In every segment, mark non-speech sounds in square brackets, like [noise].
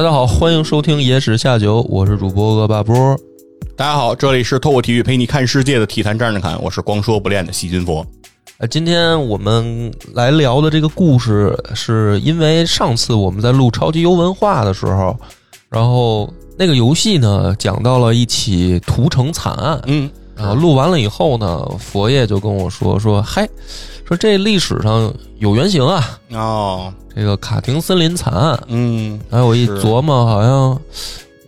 大家好，欢迎收听《野史下酒》，我是主播恶霸波。大家好，这里是透过体育陪你看世界的体坛站着侃，我是光说不练的细菌佛。呃，今天我们来聊的这个故事，是因为上次我们在录超级游文化的时候，然后那个游戏呢讲到了一起屠城惨案，嗯，然后录完了以后呢，佛爷就跟我说说，嗨，说这历史上有原型啊，哦，这个卡廷森林惨案。嗯，哎我一琢磨，好像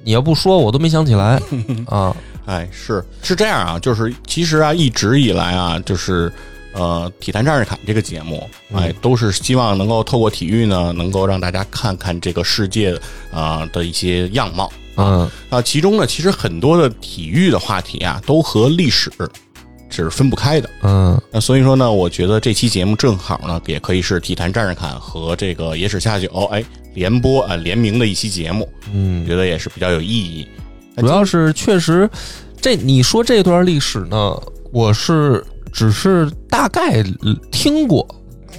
你要不说我都没想起来 [laughs] 啊。哎，是是这样啊，就是其实啊，一直以来啊，就是呃，体坛战士侃这个节目，哎，都是希望能够透过体育呢，能够让大家看看这个世界啊、的一些样貌。嗯啊，其中呢，其实很多的体育的话题啊，都和历史是分不开的。嗯那所以说呢，我觉得这期节目正好呢，也可以是体坛战士侃和这个野史下酒哎联播啊、联名的一期节目，嗯，觉得也是比较有意义。主要是确实，这你说这段历史呢，我是只是大概听过。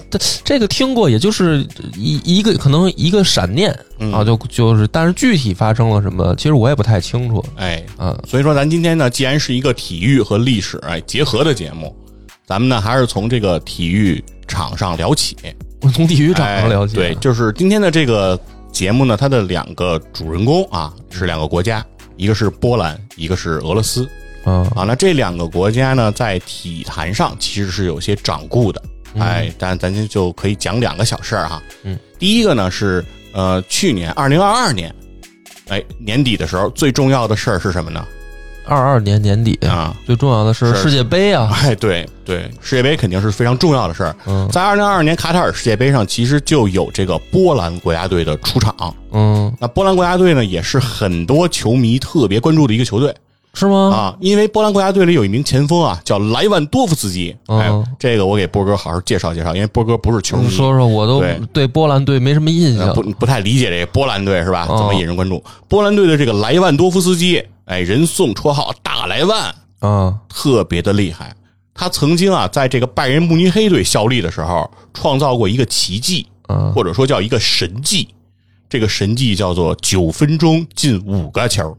这这个听过，也就是一一个可能一个闪念嗯啊，就就是，但是具体发生了什么，其实我也不太清楚哎，嗯。所以说咱今天呢，既然是一个体育和历史哎结合的节目，咱们呢还是从这个体育场上聊起。我从体育场上聊起，哎对，就是今天的这个节目呢，它的两个主人公啊是两个国家，一个是波兰，一个是俄罗斯嗯啊。那这两个国家呢，在体坛上其实是有些掌故的，哎，但咱就就可以讲两个小事儿哈。嗯，第一个呢是呃，去年二零二二年，哎，年底的时候最重要的事儿是什么呢？二二年年底啊，最重要的是是世界杯啊，哎，对对，世界杯肯定是非常重要的事儿。嗯在二零二二年卡塔尔世界杯上，其实就有这个波兰国家队的出场。嗯，那波兰国家队呢，也是很多球迷特别关注的一个球队是吗？啊，因为波兰国家队里有一名前锋啊，叫莱万多夫斯基。哎嗯，这个我给波哥好好介绍介绍，因为波哥不是球迷，你说说，我都对对波兰队没什么印象呃不。不太理解这个波兰队是吧？哦怎么引人关注？波兰队的这个莱万多夫斯基，哎，人送绰号大莱万，啊，特别的厉害。他曾经啊，在这个拜仁慕尼黑队效力的时候，创造过一个奇迹，嗯或者说叫一个神迹。这个神迹叫做九分钟进五个球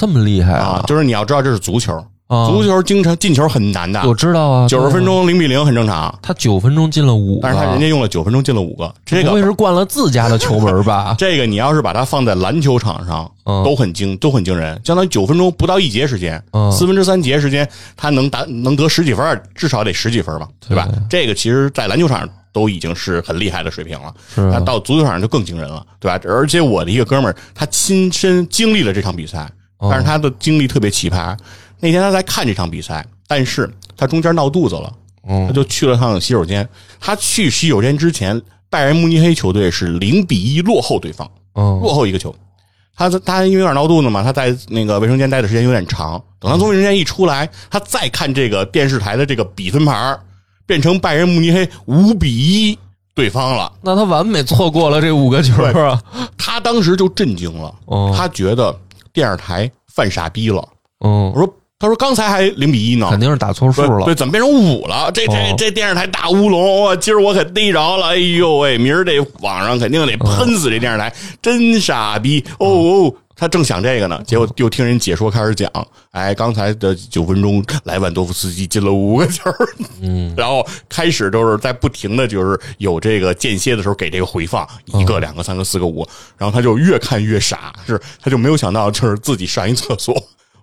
这么厉害啊！就是你要知道这是足球，啊足球经常进球很难的，我知道啊，九十分钟零比零很正常。他九分钟进了五个，但是他人家用了九分钟进了五个，这个？不会是灌了自家的球门吧 [laughs] 这个你要是把它放在篮球场上，嗯都很惊，都很惊人。相当于九分钟不到一节时间，嗯四分之三节时间，他能打能得十几分，至少得十几分吧，对吧？这个其实，在篮球场上都已经是很厉害的水平了，是啊那到足球场上就更惊人了，对吧？而且我的一个哥们儿，他亲身经历了这场比赛，哦但是他的经历特别奇葩。那天他在看这场比赛，但是他中间闹肚子了，嗯他就去了趟洗手间。他去洗手间之前，拜仁慕尼黑球队是零比一落后对方。嗯落后一个球。他他因为有点闹肚子嘛，他在那个卫生间待的时间有点长。等他从卫生间一出来，他再看这个电视台的这个比分牌儿变成拜仁慕尼黑五比一对方了。那他完美错过了这五个球啊！他当时就震惊了，哦他觉得电视台犯傻逼了。嗯我，说，他说刚才还零比一呢，肯定是打错数了对对，。怎么变成五了？这这哦这电视台大乌龙我！今儿我可逮着了！哎呦喂，明儿这网上肯定得喷死这电视台，真傻逼！哦哦，他正想这个呢，结果又听人解说开始讲，哎，刚才的九分钟，莱万多夫斯基进了五个球，嗯，[laughs] 然后开始就是在不停的就是有这个间歇的时候给这个回放，一个、两个、三个、四个、五，然后他就越看越傻，是他就没有想到就是自己上一厕所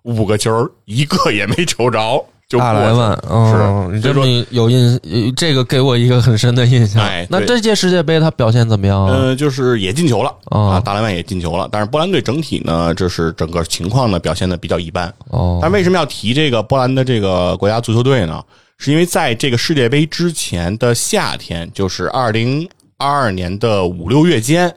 五个球一个也没瞅着。就过去了大莱万，嗯，你这所以说么有印，呃这个给我一个很深的印象哎。那这届世界杯他表现怎么样啊？呃，就是也进球了哦啊，大莱万也进球了，但是波兰队整体呢，就是整个情况呢表现的比较一般。哦，但为什么要提这个波兰的这个国家足球队呢？是因为在这个世界杯之前的夏天，就是二零二二年的五六月间，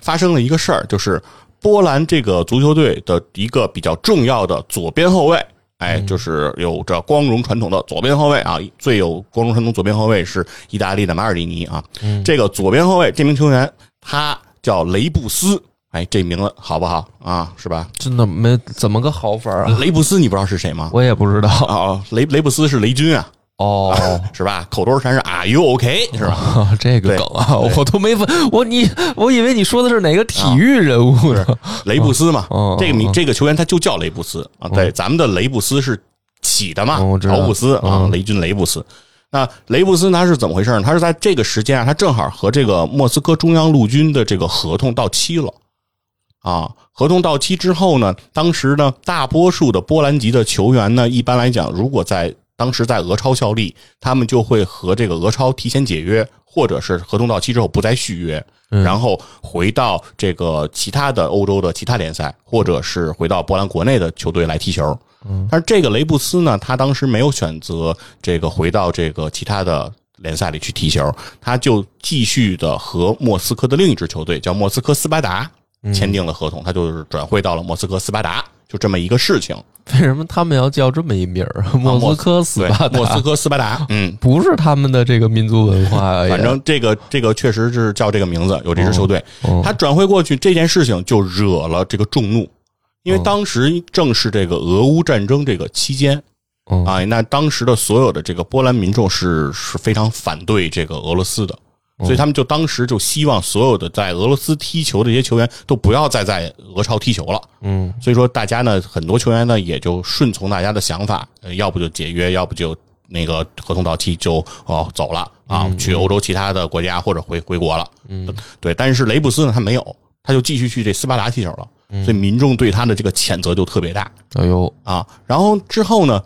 发生了一个事儿，就是波兰这个足球队的一个比较重要的左边后卫。哎，就是有着光荣传统的左边后卫啊，最有光荣传统左边后卫是意大利的马尔蒂尼啊。这个左边后卫这名球员他叫雷布斯，哎，这名字好不好啊？是吧？真的没怎么个好法啊？雷布斯你不知道是谁吗？我也不知道。啊，雷雷布斯是雷军啊，哦，是吧？口头禅是 “Are you OK？” 是吧？这个梗啊，我都没问，我你我以为你说的是哪个体育人物呢？雷布斯嘛哦，这个名这个球员他就叫雷布斯啊。对，咱们的雷布斯是起的嘛乔布斯啊嗯，雷军雷布斯。那雷布斯他是怎么回事呢？他是在这个时间啊，他正好和这个莫斯科中央陆军的这个合同到期了啊。合同到期之后呢，当时呢，大多数的波兰籍的球员呢，一般来讲，如果在当时在俄超效力，他们就会和这个俄超提前解约，或者是合同到期之后不再续约，然后回到这个其他的欧洲的其他联赛，或者是回到波兰国内的球队来踢球。但是这个雷布斯呢，他当时没有选择这个回到这个其他的联赛里去踢球，他就继续的和莫斯科的另一支球队叫莫斯科斯巴达签订了合同，他就是转会到了莫斯科斯巴达，就这么一个事情。为什么他们要叫这么一名儿？莫斯科斯巴，达，莫斯科斯巴达，嗯。不是他们的这个民族文化呀，反正这个这个确实是叫这个名字，有这支球队，哦。他转会过去这件事情就惹了这个众怒，因为当时正是这个俄乌战争这个期间嗯啊，那当时的所有的这个波兰民众是是非常反对这个俄罗斯的，所以他们就当时就希望所有的在俄罗斯踢球的这些球员都不要再在俄超踢球了。嗯所以说大家呢，很多球员呢也就顺从大家的想法，呃要不就解约，要不就那个合同到期就哦走了啊，去欧洲其他的国家或者回回国了。嗯，对。但是雷布斯呢，他没有，他就继续去这斯巴达踢球了，所以民众对他的这个谴责就特别大哎呦，啊。然后之后呢，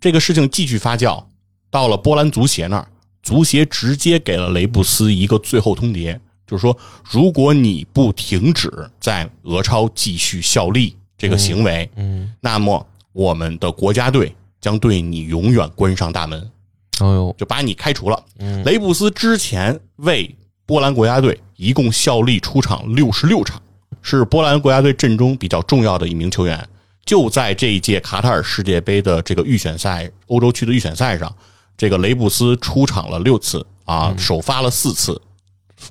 这个事情继续发酵，到了波兰足协那儿，足协直接给了雷布斯一个最后通牒，就是说，如果你不停止在俄超继续效力这个行为，嗯，那么我们的国家队将对你永远关上大门，哎呦，就把你开除了。雷布斯之前为波兰国家队一共效力出场六十六场，是波兰国家队阵中比较重要的一名球员。就在这一届卡塔尔世界杯的这个预选赛，欧洲区的预选赛上，这个雷布斯出场了六次啊，首发了四次，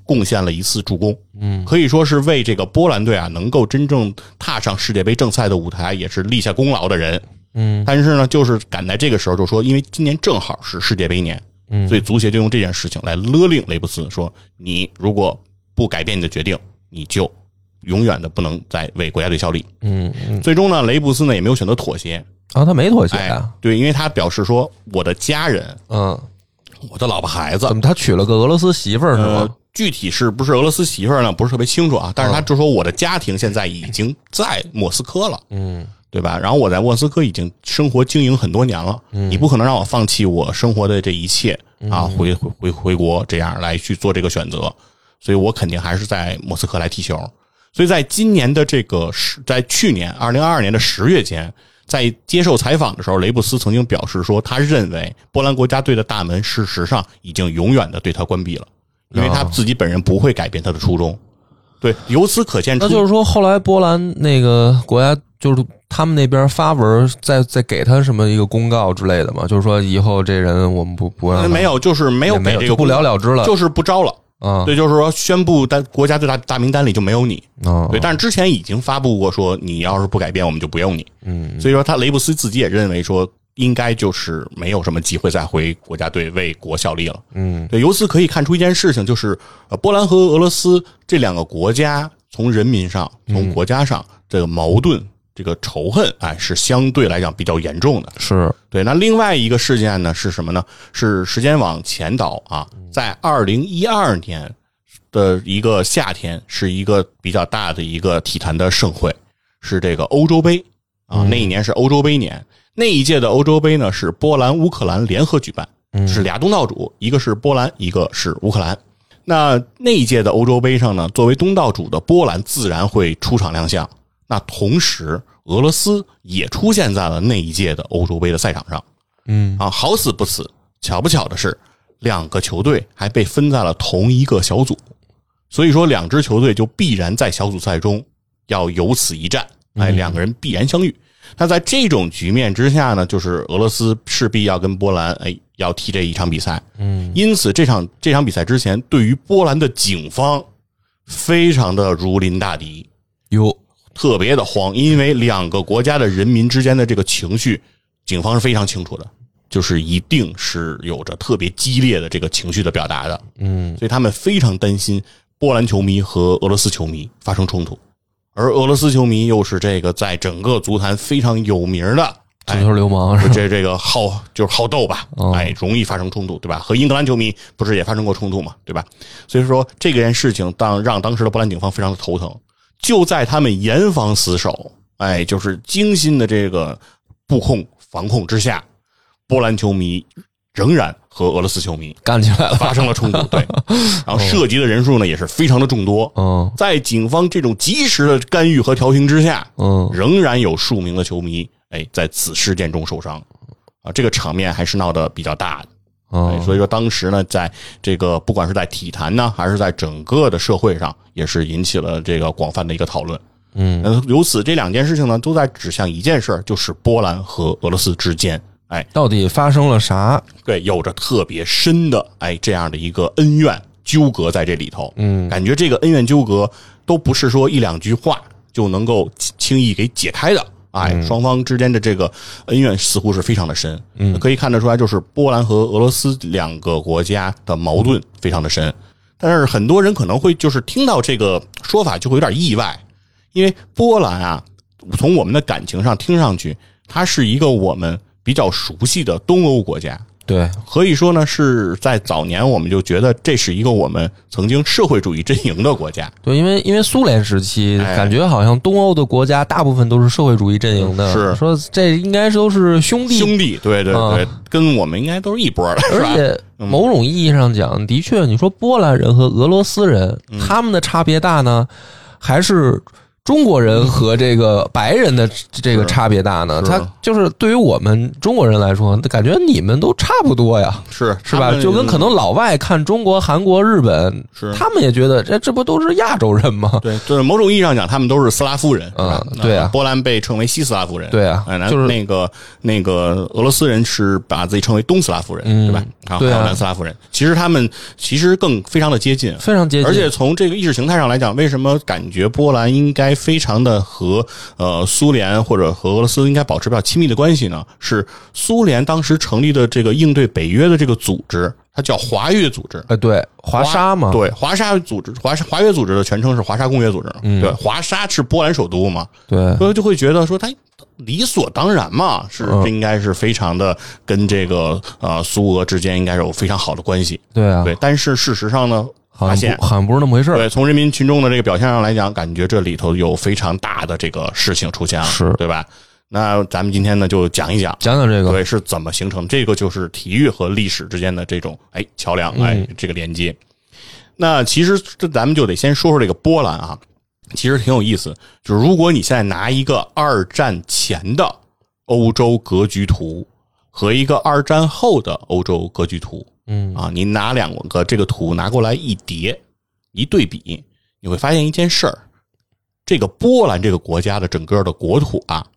贡献了一次助攻。嗯，可以说是为这个波兰队啊能够真正踏上世界杯正赛的舞台，也是立下功劳的人。嗯，但是呢，就是赶在这个时候就说，因为今年正好是世界杯年，嗯所以足协就用这件事情来勒令雷布斯说：你如果不改变你的决定，你就永远的不能再为国家队效力。嗯嗯，最终呢，雷布斯呢也没有选择妥协，啊，他没妥协哎啊，，对，因为他表示说，我的家人，嗯，我的老婆孩子怎，么他娶了个俄罗斯媳妇儿是呃吗？，具体是不是俄罗斯媳妇儿呢？不是特别清楚啊。但是他就说我的家庭现在已经在莫斯科了，嗯对吧？然后我在莫斯科已经生活经营很多年了，你不可能让我放弃我生活的这一切啊，回回回回国这样来去做这个选择，所以我肯定还是在莫斯科来踢球。所以在今年的这个十，在去年二零二二年的十月间，在接受采访的时候，雷布斯曾经表示说，他认为波兰国家队的大门事实上已经永远的对他关闭了，因为他自己本人不会改变他的初衷。对，由此可见出，那就是说，后来波兰那个国家就是他们那边发文再再给他什么一个公告之类的嘛，就是说以后这人我们不不让没有，就是没有没给这个不了了之了，就是不招了。啊对，就是说宣布单国家队大大名单里就没有你。啊对，但是之前已经发布过说，你要是不改变，我们就不用你。嗯所以说，他雷布斯自己也认为说，应该就是没有什么机会再回国家队为国效力了。嗯对，由此可以看出一件事情，就是呃，波兰和俄罗斯这两个国家从人民上、从国家上，这个矛盾、这个仇恨，哎，是相对来讲比较严重的。是对，那另外一个事件呢是什么呢？是时间往前倒啊，在二零一二年的一个夏天，是一个比较大的一个体坛的盛会，是这个欧洲杯啊。那一年是欧洲杯年，那一届的欧洲杯呢是波兰、乌克兰联合举办，是俩东道主，一个是波兰，一个是乌克兰。那那一届的欧洲杯上呢，作为东道主的波兰自然会出场亮相。那同时，俄罗斯也出现在了那一届的欧洲杯的赛场上。嗯啊，好死不死，巧不巧的是，两个球队还被分在了同一个小组，所以说两支球队就必然在小组赛中要有此一战，哎，两个人必然相遇。那在这种局面之下呢，就是俄罗斯势必要跟波兰哎要踢这一场比赛，嗯因此这场这场比赛之前，对于波兰的警方非常的如临大敌，哟特别的慌，因为两个国家的人民之间的这个情绪，警方是非常清楚的。就是一定是有着特别激烈的这个情绪的表达的。嗯所以他们非常担心波兰球迷和俄罗斯球迷发生冲突，而俄罗斯球迷又是这个在整个足坛非常有名的。足球流氓？这这个好就是好斗吧哦，哎，容易发生冲突，对吧？和英格兰球迷不是也发生过冲突嘛，对吧？所以说这件事情当让当时的波兰警方非常的头疼。就在他们严防死守，哎，就是精心的这个布控防控之下，波兰球迷仍然和俄罗斯球迷干起来了。发生了冲突，对，[laughs] 然后涉及的人数呢也是非常的众多。嗯在警方这种及时的干预和调停之下，嗯仍然有数名的球迷哎在此事件中受伤，啊，这个场面还是闹得比较大的。哎嗯，所以说当时呢，在这个不管是在体坛呢，还是在整个的社会上，也是引起了这个广泛的一个讨论。嗯呃，由此这两件事情呢，都在指向一件事儿，就是波兰和俄罗斯之间，哎，到底发生了啥？对，有着特别深的哎这样的一个恩怨纠葛在这里头。嗯感觉这个恩怨纠葛都不是说一两句话就能够轻轻易给解开的。哎，双方之间的这个恩怨似乎是非常的深，嗯，可以看得出来，就是波兰和俄罗斯两个国家的矛盾非常的深。但是很多人可能会就是听到这个说法就会有点意外，因为波兰啊，从我们的感情上听上去，它是一个我们比较熟悉的东欧国家，对，可以说呢，是在早年我们就觉得这是一个我们曾经社会主义阵营的国家。对，因为因为苏联时期，哎。感觉好像东欧的国家大部分都是社会主义阵营的，是。说这应该都是兄弟，兄弟，对对对，啊跟我们应该都是一波的，[laughs] 而且某种意义上讲，的确，你说波兰人和俄罗斯人，他们的差别大呢，还是中国人和这个白人的这个差别大呢？他就是对于我们中国人来说，感觉你们都差不多呀。是是吧？就跟可能老外看中国、韩国、日本，是他们也觉得这这不都是亚洲人吗？对，就是某种意义上讲，他们都是斯拉夫人，是吧嗯？对啊波兰被称为西斯拉夫人，对啊就是那个那个俄罗斯人是把自己称为东斯拉夫人，嗯对吧？然后还有南斯拉夫人，其实他们其实更非常的接近，非常接近，而且从这个意识形态上来讲，为什么感觉波兰应该非常的和呃苏联或者和俄罗斯应该保持比较亲密的关系呢？是苏联当时成立的这个应对北约的这个组织，它叫华约组织。呃，对，华沙嘛，对，华沙组织，华沙华约组织的全称是华沙公约组织。嗯对，华沙是波兰首都嘛，对所以就会觉得说它理所当然嘛，是嗯这应该是非常的跟这个呃苏俄之间应该有非常好的关系。对啊，对，但是事实上呢，好发现好像不是那么回事儿。对，从人民群众的这个表现上来讲，感觉这里头有非常大的这个事情出现了，是对吧？那咱们今天呢就讲一讲，讲讲这个，对是怎么形成，这个就是体育和历史之间的这种哎桥梁，嗯哎这个连接。那其实这咱们就得先说说这个波兰啊，其实挺有意思。就是如果你现在拿一个二战前的欧洲格局图和一个二战后的欧洲格局图，嗯啊，你拿两个这个图拿过来一叠一对比，你会发现一件事儿：这个波兰这个国家的整个的国土啊，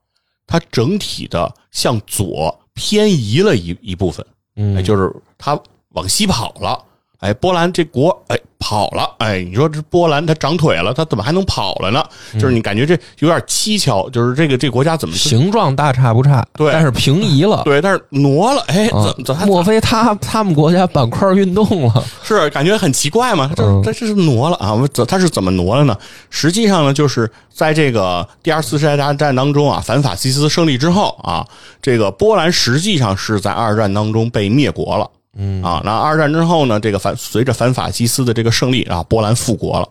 它整体的向左偏移了一一部分，嗯哎，就是它往西跑了。哎，波兰这国哎跑了，哎，你说这波兰它长腿了，它怎么还能跑了呢？就是你感觉这有点蹊跷，就是这个这国家怎么形状大差不差，对但是平移了。对，但是挪了，哎，啊怎怎还莫非他他们国家板块运动了？是感觉很奇怪嘛？这嗯这这是挪了啊？我怎它是怎么挪了呢？实际上呢，就是在这个第二次世界大战当中啊，反法西斯胜利之后啊，这个波兰实际上是在二战当中被灭国了。嗯啊，那二战之后呢，这个反随着反法西斯的这个胜利啊，波兰复国了。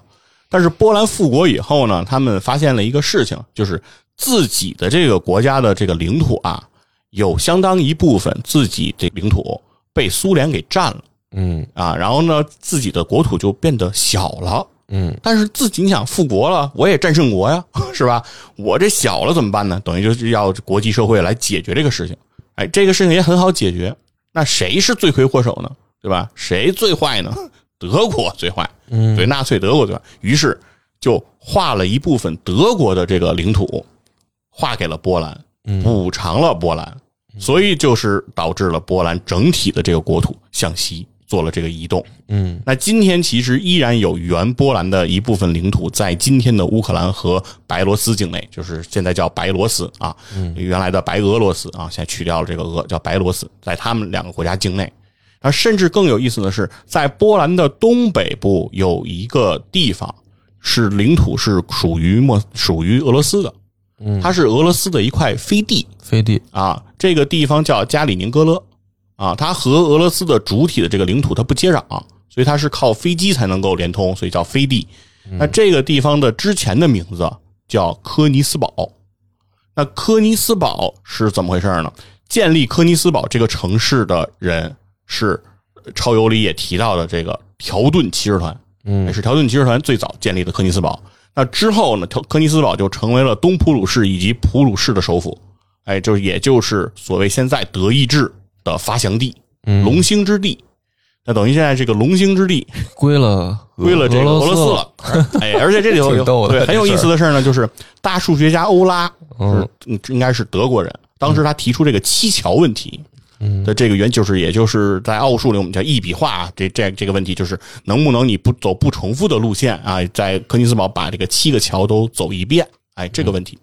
但是波兰复国以后呢，他们发现了一个事情，就是自己的这个国家的这个领土啊，有相当一部分自己这领土被苏联给占了。嗯啊，然后呢，自己的国土就变得小了。嗯，但是自己你想复国了，我也战胜国呀，[laughs] 是吧？我这小了怎么办呢？等于就是要国际社会来解决这个事情。哎，这个事情也很好解决。那谁是罪魁祸首呢？对吧？谁最坏呢？德国最坏，嗯对，纳粹德国最坏。于是就划了一部分德国的这个领土，划给了波兰，补偿了波兰，所以就是导致了波兰整体的这个国土向西做了这个移动。嗯。那今天其实依然有原波兰的一部分领土在今天的乌克兰和白罗斯境内，就是现在叫白罗斯啊，原来的白俄罗斯啊，现在去掉了这个俄，叫白罗斯，在他们两个国家境内。而甚至更有意思的是，在波兰的东北部有一个地方是领土是属于莫属于俄罗斯的，它是俄罗斯的一块飞地，飞地，啊，这个地方叫加里宁格勒啊，它和俄罗斯的主体的这个领土它不接壤，所以它是靠飞机才能够连通，所以叫飞地。那这个地方的之前的名字叫科尼斯堡。那科尼斯堡是怎么回事呢？建立科尼斯堡这个城市的人是超游里也提到的这个条顿骑士团，嗯是条顿骑士团最早建立的科尼斯堡。那之后呢，条科尼斯堡就成为了东普鲁士以及普鲁士的首府，哎，就是也就是所谓现在德意志的发祥地，嗯龙兴之地。那等于现在这个龙兴之地归了归了这个俄罗斯了。哎，而且这里头 [laughs] 有对很有意思的事儿呢，就是大数学家欧拉，嗯应该是德国人，当时他提出这个七桥问题。的这个原就是，也就是在奥数里我们叫一笔画这这这个问题，就是能不能你不走不重复的路线啊，在柯尼斯堡把这个七个桥都走一遍，哎，这个问题。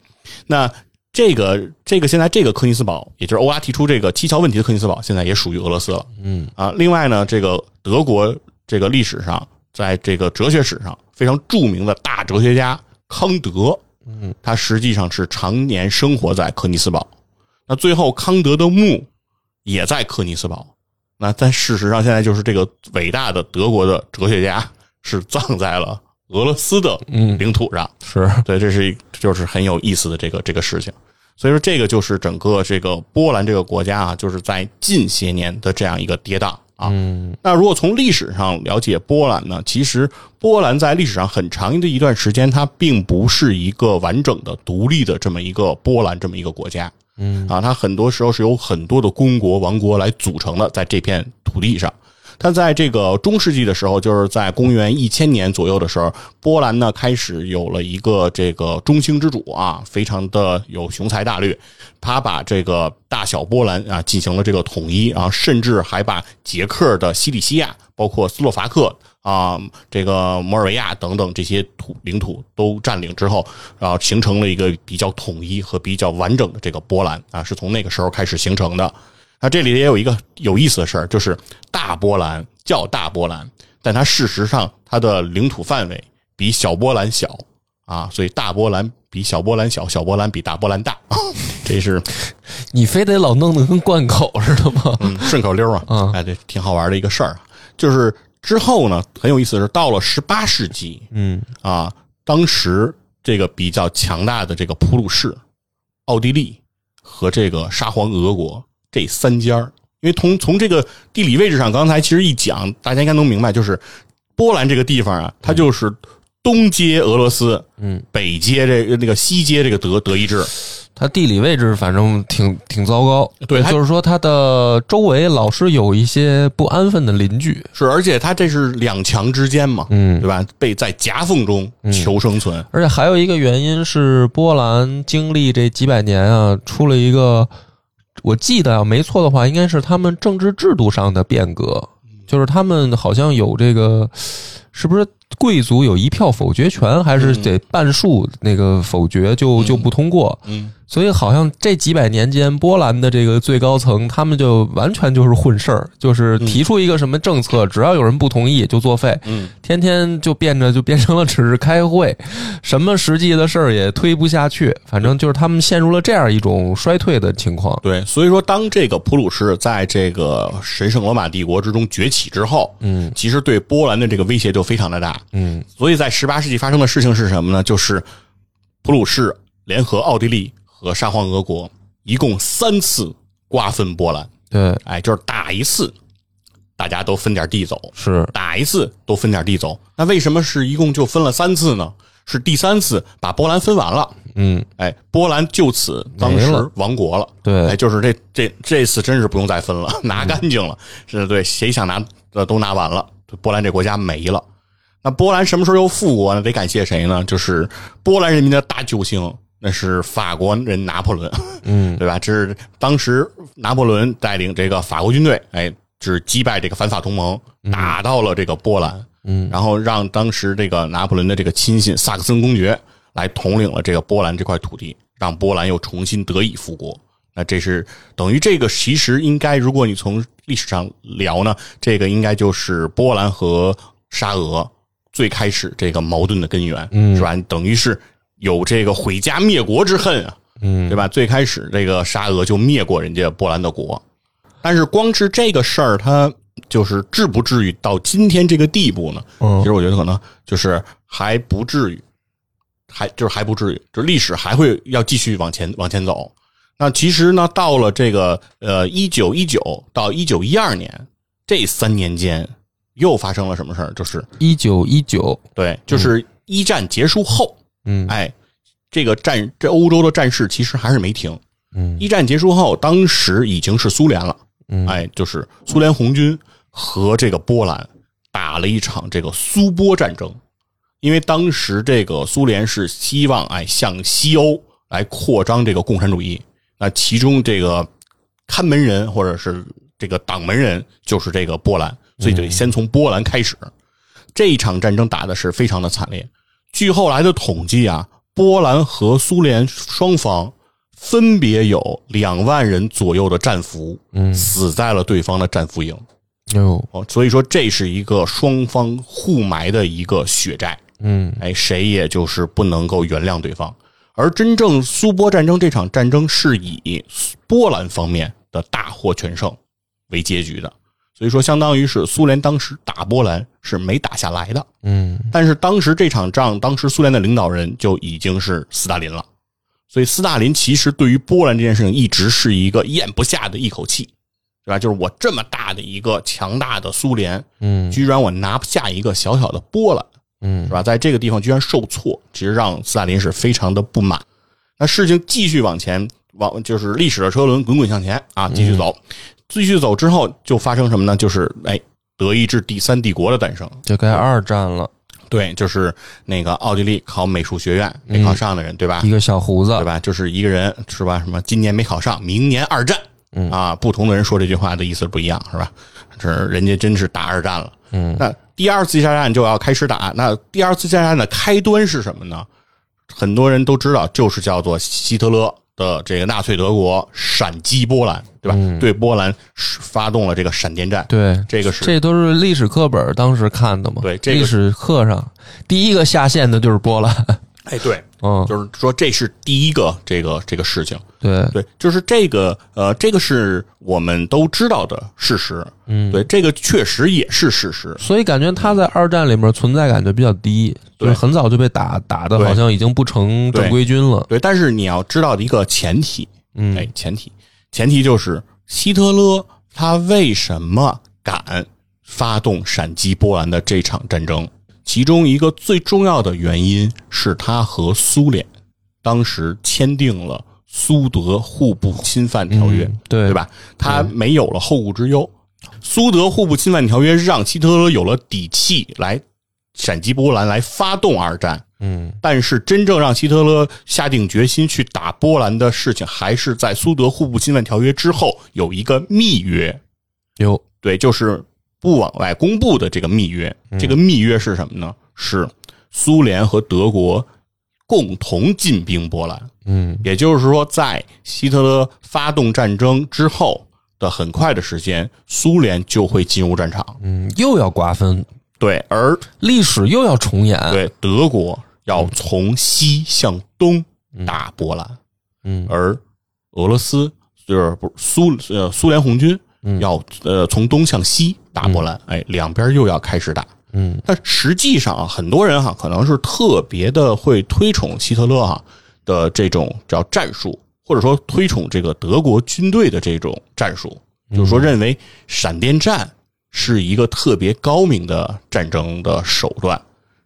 那这个这个现在这个柯尼斯堡，也就是欧拉提出这个七桥问题的柯尼斯堡，现在也属于俄罗斯了。嗯啊，另外呢，这个德国这个历史上，在这个哲学史上非常著名的大哲学家康德，嗯，他实际上是常年生活在柯尼斯堡。那最后康德的墓也在柯尼斯堡。那但事实上，现在就是这个伟大的德国的哲学家是葬在了俄罗斯的嗯领土上。是对，这是就是很有意思的这个这个事情。所以说，这个就是整个这个波兰这个国家啊，就是在近些年的这样一个跌宕啊。嗯那如果从历史上了解波兰呢，其实波兰在历史上很长的一段时间，它并不是一个完整的独立的这么一个波兰这么一个国家。嗯啊，它很多时候是由很多的公国、王国来组成的，在这片土地上。它在这个中世纪的时候，就是在公元一千年左右的时候，波兰呢开始有了一个这个中兴之主啊，非常的有雄才大略，他把这个大小波兰啊进行了这个统一，然后甚至还把捷克的西里西亚，包括斯洛伐克啊，这个摩尔维亚等等这些土领土都占领之后，然后形成了一个比较统一和比较完整的这个波兰啊，是从那个时候开始形成的。那这里也有一个有意思的事儿，就是大波兰叫大波兰，但它事实上它的领土范围比小波兰小啊，所以大波兰比小波兰小，小波兰比大波兰大，这是 [laughs] 你非得老弄得跟贯口似的吗？嗯顺口溜啊，嗯哎，这挺好玩的一个事儿啊。就是之后呢，很有意思的是，到了十八世纪嗯啊，当时这个比较强大的这个普鲁士、奥地利和这个沙皇俄国这三家儿。因为从从这个地理位置上，刚才其实一讲，大家应该能明白，就是波兰这个地方啊，它就是东接俄罗斯，嗯，北接这个那个西接这个德德意志，它地理位置反正挺挺糟糕，对就是说它的周围老是有一些不安分的邻居，是而且它这是两强之间嘛，嗯。对吧？被在夹缝中求生存，而且还有一个原因是，波兰经历这几百年啊，出了一个，我记得啊，没错的话，应该是他们政治制度上的变革，就是他们好像有这个，是不是贵族有一票否决权，还是得半数那个否决就就不通过？嗯，所以好像这几百年间，波兰的这个最高层，他们就完全就是混事儿，就是提出一个什么政策，只要有人不同意就作废，嗯，天天就变着就变成了只是开会，什么实际的事儿也推不下去，反正就是他们陷入了这样一种衰退的情况。对，所以说当这个普鲁士在这个神圣罗马帝国之中崛起之后，嗯。其实对波兰的这个威胁就非常的大。嗯所以在十八世纪发生的事情是什么呢？就是普鲁士联合奥地利和沙皇俄国，一共三次瓜分波兰。对，哎，就是打一次，大家都分点地走；是打一次都分点地走。那为什么是一共就分了三次呢？是第三次把波兰分完了，嗯哎，波兰就此当时亡国了。对哎，就是这这这次真是不用再分了，[laughs] 拿干净了。是对，谁想拿的都拿完了，波兰这国家没了。那波兰什么时候又复国呢？得感谢谁呢？就是波兰人民的大救星，那是法国人拿破仑，嗯 [laughs] 对吧？这是当时拿破仑带领这个法国军队，哎，就是击败这个反法同盟，打到了这个波兰，嗯然后让当时这个拿破仑的这个亲信萨克森公爵来统领了这个波兰这块土地，让波兰又重新得以复国。那这是等于这个，其实应该，如果你从历史上聊呢，这个应该就是波兰和沙俄最开始这个矛盾的根源，嗯是吧？等于是有这个毁家灭国之恨啊，嗯对吧？最开始这个沙俄就灭过人家波兰的国，但是光是这个事儿，它就是至不至于到今天这个地步呢？嗯其实我觉得可能就是还不至于，还就是还不至于，就历史还会要继续往前往前走。那其实呢，到了这个呃一九一九到一九一二年这三年间，又发生了什么事儿？就是一九一九，对，就是一战结束后，嗯。哎，这个战这欧洲的战事其实还是没停。嗯。一战结束后，当时已经是苏联了，嗯。哎，就是苏联红军和这个波兰打了一场这个苏波战争，因为当时这个苏联是希望哎向西欧来扩张这个共产主义，那其中这个看门人或者是这个挡门人就是这个波兰，所以就得先从波兰开始。这一场战争打的是非常的惨烈，据后来的统计啊，波兰和苏联双方分别有两万人左右的战俘，嗯死在了对方的战俘营。哟哦，所以说这是一个双方互埋的一个血债，嗯哎，谁也就是不能够原谅对方。而真正苏波战争这场战争是以波兰方面的大获全胜为结局的，所以说相当于是苏联当时打波兰是没打下来的。嗯但是当时这场仗，当时苏联的领导人就已经是斯大林了，所以斯大林其实对于波兰这件事情一直是一个咽不下的一口气，对吧？就是我这么大的一个强大的苏联，嗯居然我拿不下一个小小的波兰，嗯是吧？在这个地方居然受挫，其实让斯大林是非常的不满。那事情继续往前往，就是历史的车轮滚滚向前啊，继续走，继续走之后就发生什么呢？就是哎，德意志第三帝国的诞生。就该二战了，对，就是那个奥地利考美术学院没考上的人，对吧？一个小胡子对，吧？就是一个人是吧？什么今年没考上，明年二战。嗯啊，不同的人说这句话的意思不一样，是吧？这人家真是打二战了。嗯那第二次世界大战就要开始打，那第二次世界大战的开端是什么呢？很多人都知道，就是叫做希特勒的这个纳粹德国闪击波兰，对吧？对波兰发动了这个闪电战。对，这个是这都是历史课本当时看的嘛。对这个历史课上第一个下线的就是波兰。哎，对，嗯，就是说这是第一个这个这个事情。对，对，就是这个呃，这个是我们都知道的事实。嗯，对，这个确实也是事实。所以感觉他在二战里面存在感就比较低，对就是很早就被打打的，好像已经不成正规军了。对，但是你要知道的一个前提，嗯哎，前提，前提就是希特勒他为什么敢发动闪击波兰的这场战争？其中一个最重要的原因是他和苏联当时签订了苏德互不侵犯条约，嗯对对吧？他没有了后顾之忧。苏德互不侵犯条约让希特勒有了底气来闪击波兰，来发动二战。嗯但是真正让希特勒下定决心去打波兰的事情，还是在苏德互不侵犯条约之后有一个密约，有对，就是不往外公布的这个密约。这个密约是什么呢？是苏联和德国共同进兵波兰。嗯也就是说，在希特勒发动战争之后的很快的时间，苏联就会进入战场。嗯，又要瓜分，对，而历史又要重演。对德国要从西向东打波兰。嗯而俄罗斯就是不苏呃苏联红军要呃从东向西打波兰，哎，两边又要开始打。嗯。但实际上啊，很多人哈可能是特别的会推崇希特勒哈的这种叫战术，或者说推崇这个德国军队的这种战术，就是说认为闪电战是一个特别高明的战争的手段，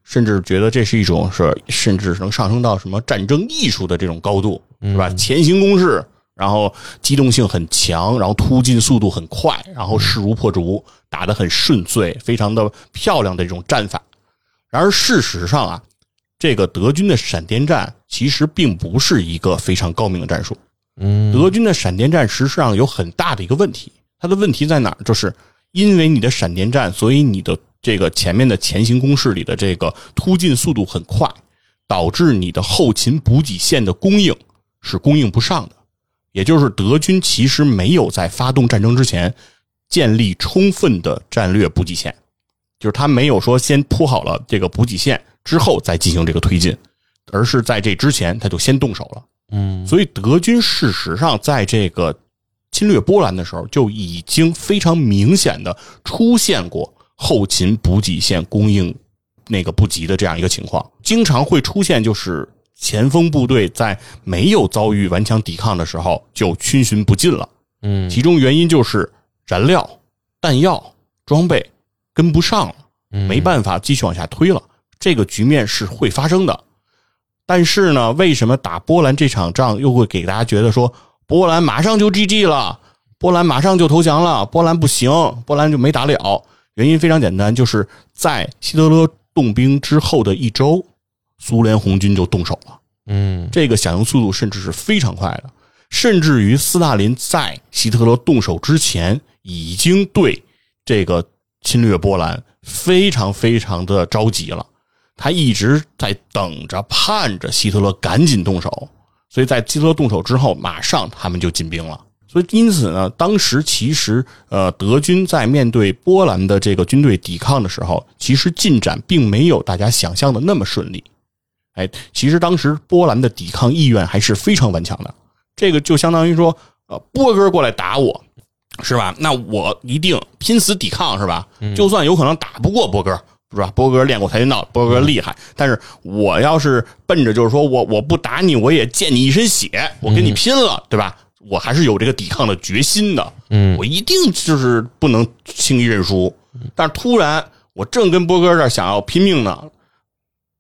甚至觉得这是一种是甚至能上升到什么战争艺术的这种高度，是吧？前行攻势，然后机动性很强，然后突进速度很快，然后势如破竹，打得很顺遂，非常的漂亮的这种战法。然而事实上啊，这个德军的闪电战其实并不是一个非常高明的战术。嗯德军的闪电战实际上有很大的一个问题，它的问题在哪儿？就是因为你的闪电战，所以你的这个前面的前行攻势里的这个突进速度很快，导致你的后勤补给线的供应是供应不上的。也就是德军其实没有在发动战争之前建立充分的战略补给线，就是他没有说先铺好了这个补给线之后再进行这个推进，而是在这之前他就先动手了。嗯所以德军事实上在这个侵略波兰的时候就已经非常明显的出现过后勤补给线供应那个不及的这样一个情况，经常会出现就是前锋部队在没有遭遇顽强抵抗的时候就逡巡不进了。嗯其中原因就是燃料、弹药、装备跟不上了，嗯没办法继续往下推了。这个局面是会发生的。但是呢，为什么打波兰这场仗又会给大家觉得说波兰马上就 GG 了，波兰马上就投降了，波兰不行，波兰就没打了？原因非常简单，就是在希特勒动兵之后的一周，苏联红军就动手了。嗯这个响应速度甚至是非常快的，甚至于斯大林在希特勒动手之前，已经对这个侵略波兰非常非常的着急了，他一直在等着盼着希特勒赶紧动手，所以在希特勒动手之后，马上他们就进兵了。所以，因此呢，当时其实呃，德军在面对波兰的这个军队抵抗的时候，其实进展并没有大家想象的那么顺利。哎，其实当时波兰的抵抗意愿还是非常顽强的。这个就相当于说，呃，波哥过来打我，是吧？那我一定拼死抵抗，是吧？就算有可能打不过波哥，是吧？波哥练过跆拳道，波哥厉害，但是我要是奔着就是说我我不打你，我也溅你一身血，我跟你拼了，对吧？我还是有这个抵抗的决心的。嗯我一定就是不能轻易认输。但是突然，我正跟波哥这想要拼命呢，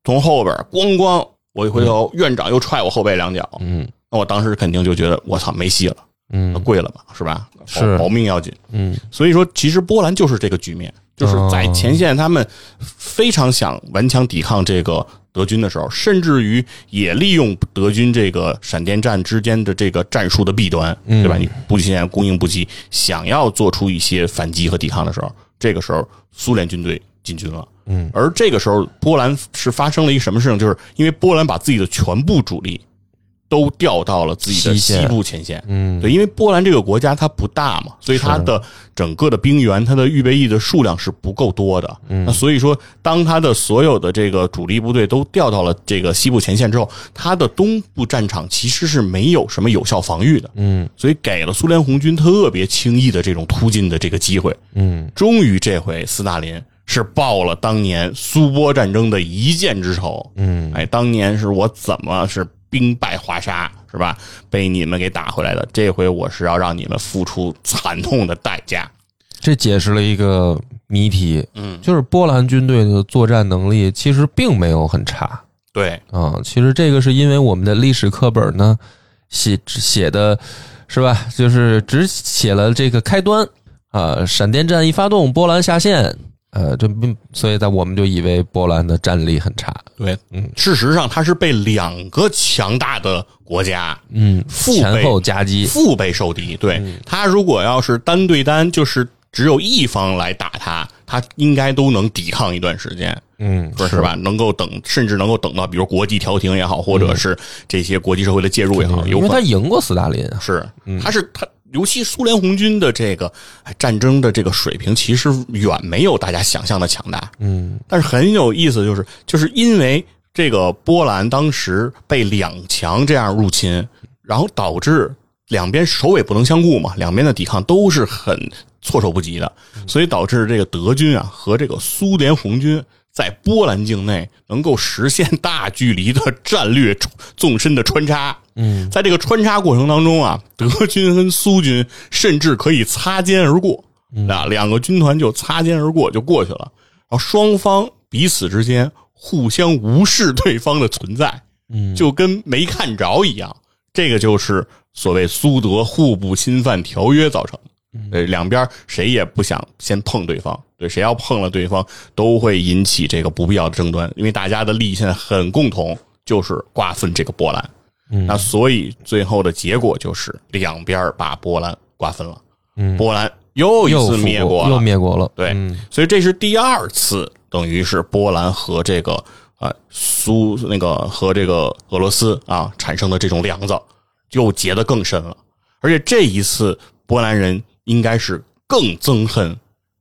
从后边咣咣，我一回头，院长又踹我后背两脚，嗯那我当时肯定就觉得我操没戏了，那嗯跪了吧，是吧？保是保命要紧。嗯所以说，其实波兰就是这个局面，就是在前线他们非常想顽强抵抗这个德军的时候，甚至于也利用德军这个闪电战之间的这个战术的弊端，对吧？你补给线供应不及，想要做出一些反击和抵抗的时候，这个时候苏联军队进军了。嗯，而这个时候，波兰是发生了一个什么事情？就是因为波兰把自己的全部主力都调到了自己的西部前线，嗯对，因为波兰这个国家它不大嘛，所以它的整个的兵员、它的预备役的数量是不够多的。嗯那所以说，当它的所有的这个主力部队都调到了这个西部前线之后，它的东部战场其实是没有什么有效防御的。嗯所以给了苏联红军特别轻易的这种突进的这个机会。嗯终于这回斯大林是报了当年苏波战争的一箭之仇。嗯哎，当年是我怎么是兵败华沙是吧？被你们给打回来的。这回我是要让你们付出惨痛的代价。这解释了一个谜题，嗯，就是波兰军队的作战能力其实并没有很差对，啊。其实这个是因为我们的历史课本呢写写的是吧，就是只写了这个开端啊，闪电战一发动，波兰下线，呃，这并所以在我们就以为波兰的战力很差，对，嗯，事实上它是被两个强大的国家嗯，前后夹击，腹背受敌。对。他如果要是单对单，就是只有一方来打他，他应该都能抵抗一段时间。嗯，说是。吧？能够等，甚至能够等到，比如国际调停也好，或者是这些国际社会的介入也好，有因为他赢过斯大林啊，是，他是他，尤其苏联红军的这个哎战争的这个水平，其实远没有大家想象的强大。嗯。但是很有意思，就是就是因为这个波兰当时被两强这样入侵，然后导致两边首尾不能相顾嘛，两边的抵抗都是很措手不及的，所以导致这个德军啊和这个苏联红军在波兰境内能够实现大距离的战略纵深的穿插。嗯在这个穿插过程当中啊，德军跟苏军甚至可以擦肩而过，啊，两个军团就擦肩而过就过去了，然后双方彼此之间互相无视对方的存在，嗯，就跟没看着一样。这个就是所谓苏德互不侵犯条约造成的。对，两边谁也不想先碰对方，对，谁要碰了对方，都会引起这个不必要的争端，因为大家的利益现在很共同，就是瓜分这个波兰。嗯那所以最后的结果就是两边把波兰瓜分了。嗯波兰又一次灭国了又。灭国了。对嗯所以这是第二次，等于是波兰和这个呃苏那个和这个俄罗斯啊产生的这种梁子，又结得更深了。而且这一次，波兰人应该是更憎恨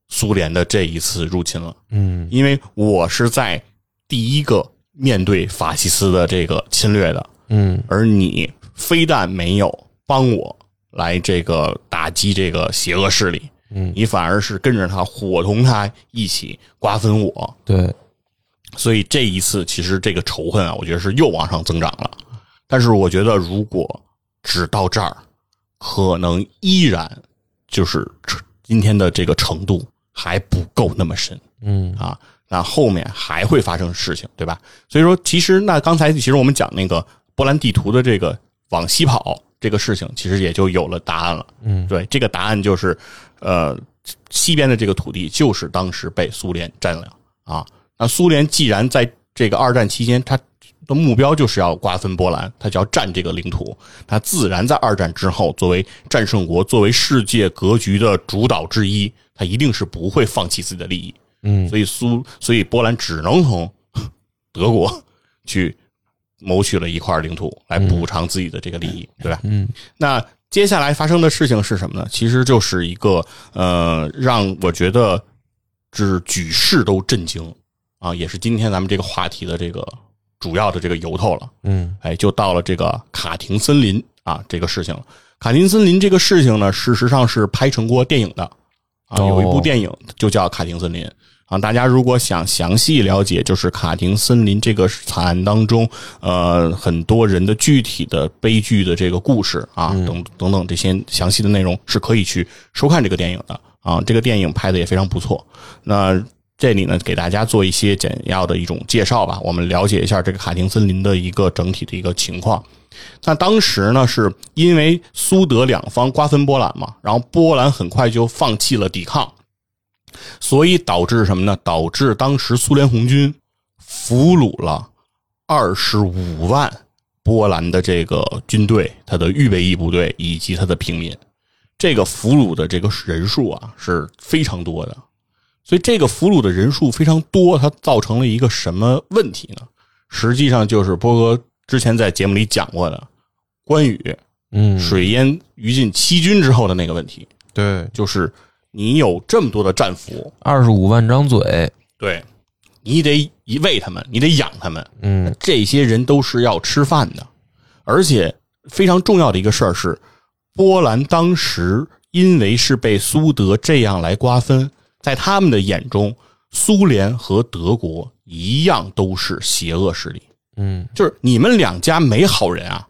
苏联的这一次入侵了，嗯。因为我是在第一个面对法西斯的这个侵略的，嗯。而你非但没有帮我来这个打击这个邪恶势力，嗯，你反而是跟着他伙同他一起瓜分我，对，所以这一次其实这个仇恨啊，我觉得是又往上增长了。但是我觉得如果只到这儿，可能依然就是今天的这个程度还不够那么深。嗯啊，那后面还会发生事情，对吧？所以说，其实那刚才其实我们讲那个波兰地图的这个往西跑这个事情，其实也就有了答案了。嗯对，这个答案就是，呃，西边的这个土地就是当时被苏联占领啊。那苏联既然在这个二战期间，它的目标就是要瓜分波兰，他就要占这个领土，他自然在二战之后，作为战胜国，作为世界格局的主导之一，他一定是不会放弃自己的利益。嗯所以苏，所以波兰只能从德国去谋取了一块领土来补偿自己的这个利益，对吧？嗯那接下来发生的事情是什么呢？其实就是一个呃，让我觉得是举世都震惊啊，也是今天咱们这个话题的这个主要的这个由头了。嗯哎，就到了这个卡廷森林啊这个事情了。卡廷森林这个事情呢，事实上是拍成过电影的啊，哦有一部电影就叫《卡廷森林》啊。大家如果想详细了解，就是卡廷森林这个惨案当中，呃，很多人的具体的悲剧的这个故事啊，等等等这些详细的内容，是可以去收看这个电影的啊。这个电影拍的也非常不错。那这里呢，给大家做一些简要的一种介绍吧，我们了解一下这个卡廷森林的一个整体的一个情况。那当时呢，是因为苏德两方瓜分波兰嘛，然后波兰很快就放弃了抵抗，所以导致什么呢？导致当时苏联红军俘虏了二十五万波兰的这个军队、他的预备役部队以及他的平民。这个俘虏的这个人数啊是非常多的，所以这个俘虏的人数非常多，它造成了一个什么问题呢？实际上就是波哥之前在节目里讲过的，关羽嗯，水淹于禁七军之后的那个问题，对，就是你有这么多的战俘，二十五万张嘴，对。你得喂他们，你得养他们，嗯。这些人都是要吃饭的，而且非常重要的一个事儿是，波兰当时因为是被苏德这样来瓜分，在他们的眼中，苏联和德国一样都是邪恶势力，嗯就是你们两家没好人啊，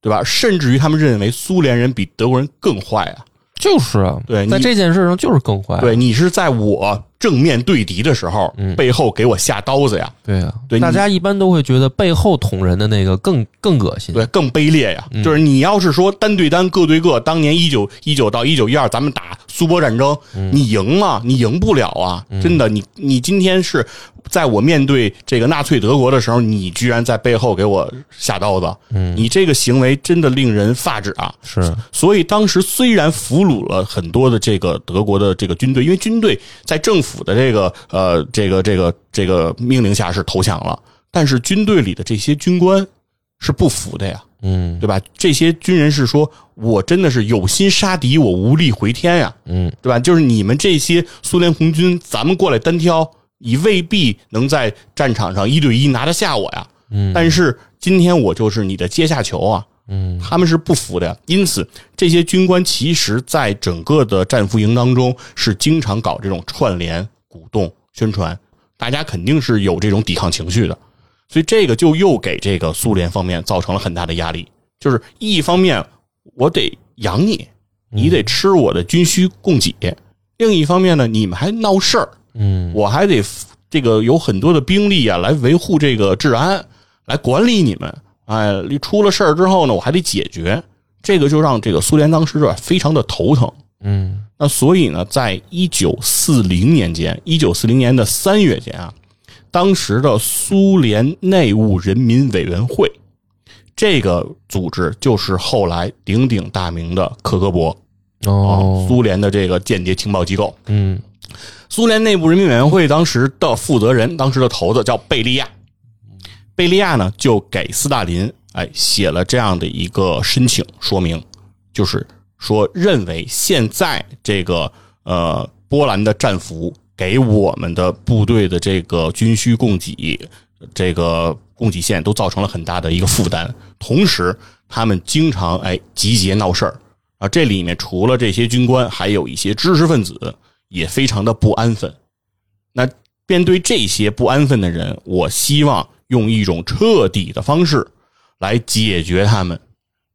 对吧？甚至于他们认为苏联人比德国人更坏啊。就是啊，对在这件事上就是更坏，对你是在我正面对敌的时候，嗯。背后给我下刀子呀，对啊，对大家一般都会觉得背后捅人的那个更更恶心，对，更卑劣呀。就是你要是说单对单、各对各，当年一九一九到一九一二，咱们打苏波战争，你赢吗？你赢不了啊！真的，你你今天是在我面对这个纳粹德国的时候，你居然在背后给我下刀子，你这个行为真的令人发指啊！是，所以当时虽然俘虏了很多的这个德国的这个军队，因为军队在政府的这个呃这个这个这个命令下是投降了，但是军队里的这些军官是不服的呀，嗯。对吧？这些军人是说我真的是有心杀敌，我无力回天呀，嗯。对吧？就是你们这些苏联红军，咱们过来单挑，你未必能在战场上一对一拿得下我呀。嗯。但是今天我就是你的阶下囚啊，嗯他们是不服的。因此，这些军官其实在整个的战俘营当中是经常搞这种串联、鼓动、宣传，大家肯定是有这种抵抗情绪的。所以这个就又给这个苏联方面造成了很大的压力，就是一方面我得养你，你得吃我的军需供给；另一方面呢，你们还闹事儿，嗯我还得这个有很多的兵力啊，来维护这个治安，来管理你们。哎，你出了事儿之后呢，我还得解决，这个就让这个苏联当时啊非常的头疼。嗯那所以呢，在一九四零年间，一九四零年的三月间啊，当时的苏联内务人民委员会这个组织就是后来鼎鼎大名的克格勃哦，苏联的这个间谍情报机构。嗯苏联内部人民委员会当时的负责人，当时的头子叫贝利亚。贝利亚呢，就给斯大林哎写了这样的一个申请说明，就是说认为现在这个呃波兰的战俘给我们的部队的这个军需供给这个供给线都造成了很大的一个负担，同时他们经常哎集结闹事儿啊，这里面除了这些军官，还有一些知识分子也非常的不安分。那面对这些不安分的人，我希望用一种彻底的方式来解决他们，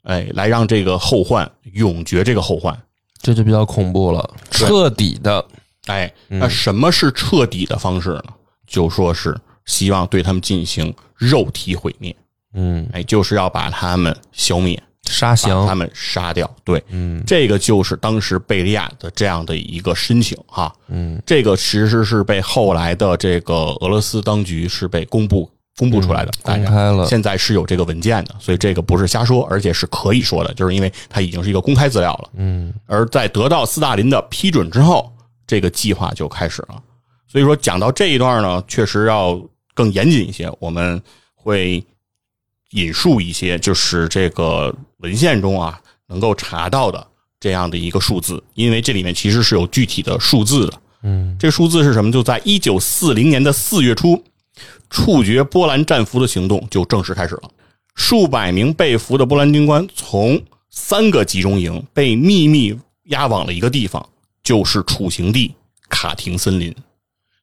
哎，来让这个后患永绝这个后患。这就比较恐怖了，彻底的，哎，那什么是彻底的方式呢？就说是希望对他们进行肉体毁灭，嗯，哎，就是要把他们消灭，杀降他，们杀掉。对，嗯这个就是当时贝利亚的这样的一个申请哈。嗯，这个其实是被后来的这个俄罗斯当局是被公布公布出来的，大家嗯公开了，现在是有这个文件的，所以这个不是瞎说，而且是可以说的，就是因为它已经是一个公开资料了。嗯而在得到斯大林的批准之后，这个计划就开始了。所以说，讲到这一段呢，确实要更严谨一些，我们会引述一些就是这个文献中啊能够查到的这样的一个数字，因为这里面其实是有具体的数字的。嗯这个数字是什么？就在一九四零年的四月初，处决波兰战俘的行动就正式开始了。数百名被俘的波兰军官从三个集中营被秘密押往了一个地方，就是处刑地卡廷森林。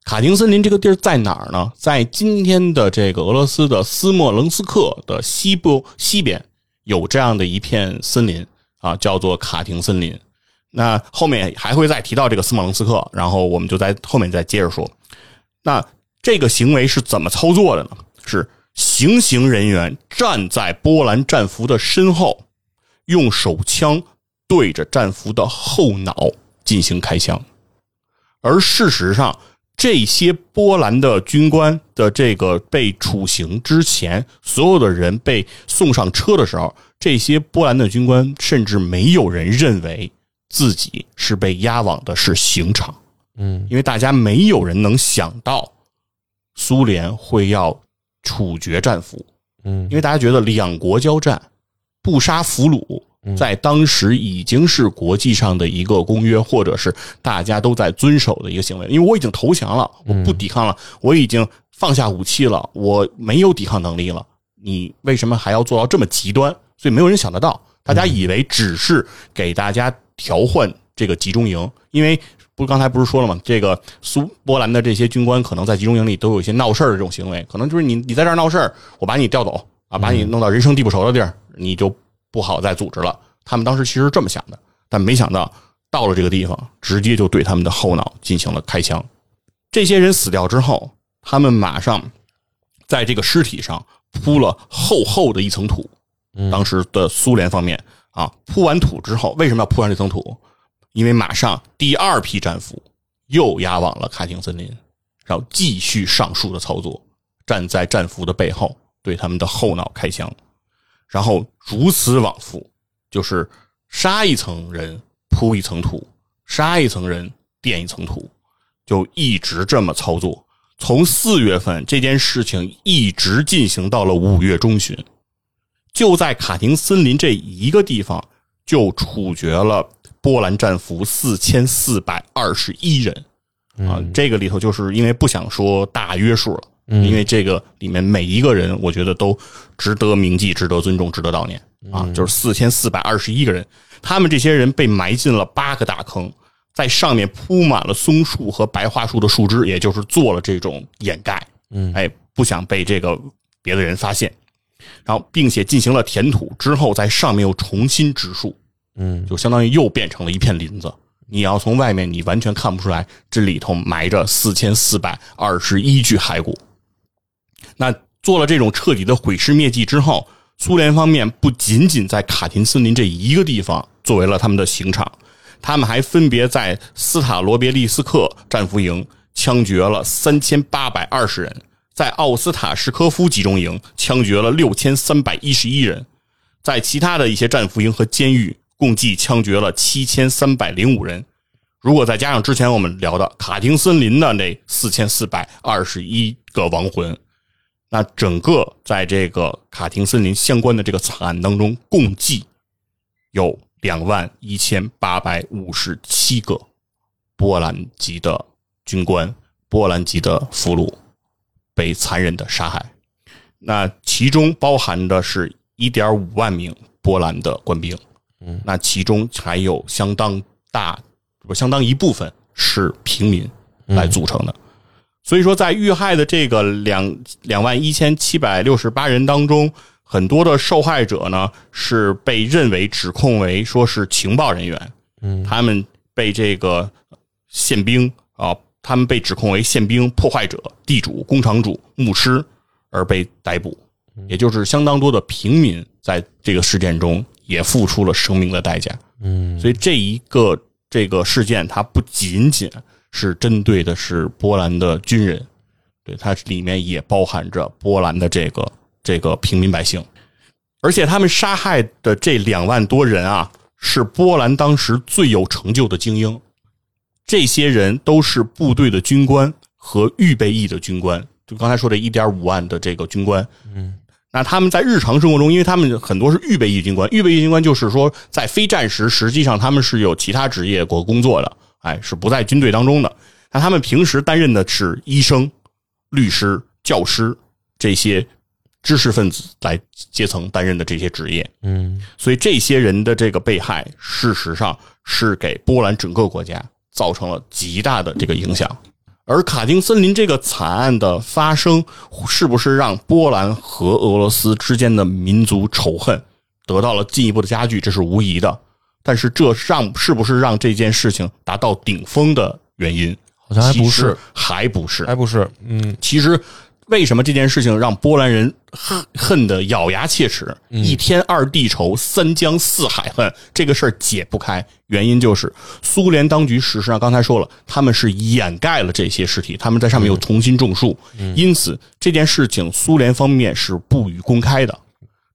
卡廷森林这个地儿在哪儿呢？在今天的这个俄罗斯的斯莫棱斯克的西部西边，有这样的一片森林啊，叫做卡廷森林。那后面还会再提到这个斯莫棱斯克，然后我们就在后面再接着说。那这个行为是怎么操作的呢？是行刑人员站在波兰战俘的身后，用手枪对着战俘的后脑进行开枪。而事实上，这些波兰的军官的这个被处刑之前，所有的人被送上车的时候，这些波兰的军官甚至没有人认为自己是被押往的是刑场。嗯因为大家没有人能想到苏联会要处决战俘，嗯因为大家觉得两国交战不杀俘虏，在当时已经是国际上的一个公约，或者是大家都在遵守的一个行为。因为我已经投降了，我不抵抗了，我已经放下武器了，我没有抵抗能力了，你为什么还要做到这么极端？所以没有人想得到，大家以为只是给大家调换这个集中营，因为。不是刚才不是说了吗？这个苏波兰的这些军官可能在集中营里都有一些闹事儿的这种行为，可能就是你你在这闹事儿，我把你调走啊，把你弄到人生地不熟的地儿，你就不好再组织了。他们当时其实这么想的，但没想到到了这个地方，直接就对他们的后脑进行了开枪。这些人死掉之后，他们马上在这个尸体上铺了厚厚的一层土。当时的苏联方面啊，铺完土之后，为什么要铺上这层土？因为马上第二批战俘又押往了卡廷森林，然后继续上述的操作，站在战俘的背后对他们的后脑开枪，然后如此往复，就是杀一层人铺一层土，杀一层人垫一层土，就一直这么操作。从四月份这件事情一直进行到了五月中旬，就在卡廷森林这一个地方就处决了。波兰战俘四千四百二十一人。啊，这个里头就是因为不想说大约数了，因为这个里面每一个人，我觉得都值得铭记、值得尊重、值得悼念。啊。就是四千四百二十一个人，他们这些人被埋进了八个大坑，在上面铺满了松树和白桦树的树枝，也就是做了这种掩盖，嗯，哎，不想被这个别的人发现，然后并且进行了填土之后，在上面又重新植树。嗯，就相当于又变成了一片林子。你要从外面，你完全看不出来这里头埋着四千四百二十一具骸骨。那做了这种彻底的毁尸灭迹之后，苏联方面不仅仅在卡廷森林这一个地方作为了他们的刑场，他们还分别在斯塔罗别利斯克战俘营枪决了三千八百二十人，在奥斯塔什科夫集中营枪决了六千三百一十一人。在其他的一些战俘营和监狱，共计枪决了七千三百零五人。如果再加上之前我们聊的卡廷森林的那四千四百二十一个亡魂，那整个在这个卡廷森林相关的这个惨案当中，共计有两万一千八百五十七个波兰籍的军官、波兰籍的俘虏被残忍的杀害。那其中包含的是一点五万名波兰的官兵，嗯，那其中还有相当大。不，相当一部分是平民来组成的，所以说在遇害的这个两两万一千七百六十八人当中，很多的受害者呢是被认为指控为说是情报人员，嗯，他们被这个宪兵啊，他们被指控为宪兵、破坏者、地主、工厂主、牧师而被逮捕，也就是相当多的平民在这个事件中也付出了生命的代价，嗯，所以这一个。这个事件它不仅仅是针对的是波兰的军人，对它里面也包含着波兰的这个这个平民百姓，而且他们杀害的这两万多人啊，是波兰当时最有成就的精英，这些人都是部队的军官和预备役的军官，就刚才说的一点五万的这个军官，嗯。那他们在日常生活中，因为他们很多是预备役军官，预备役军官就是说，在非战时，实际上他们是有其他职业或工作的，哎，是不在军队当中的。那他们平时担任的是医生、律师、教师这些知识分子来阶层担任的这些职业，嗯，所以这些人的这个被害，事实上是给波兰整个国家造成了极大的这个影响。而卡丁森林这个惨案的发生，是不是让波兰和俄罗斯之间的民族仇恨得到了进一步的加剧？这是无疑的。但是，这让是不是让这件事情达到顶峰的原因？好像还不是，还不是，还不是。嗯，其实。为什么这件事情让波兰人恨恨得咬牙切齿？一天二地仇，三江四海恨，这个事儿解不开。原因就是苏联当局事实上刚才说了，他们是掩盖了这些尸体，他们在上面又重新种树，因此这件事情苏联方面是不予公开的。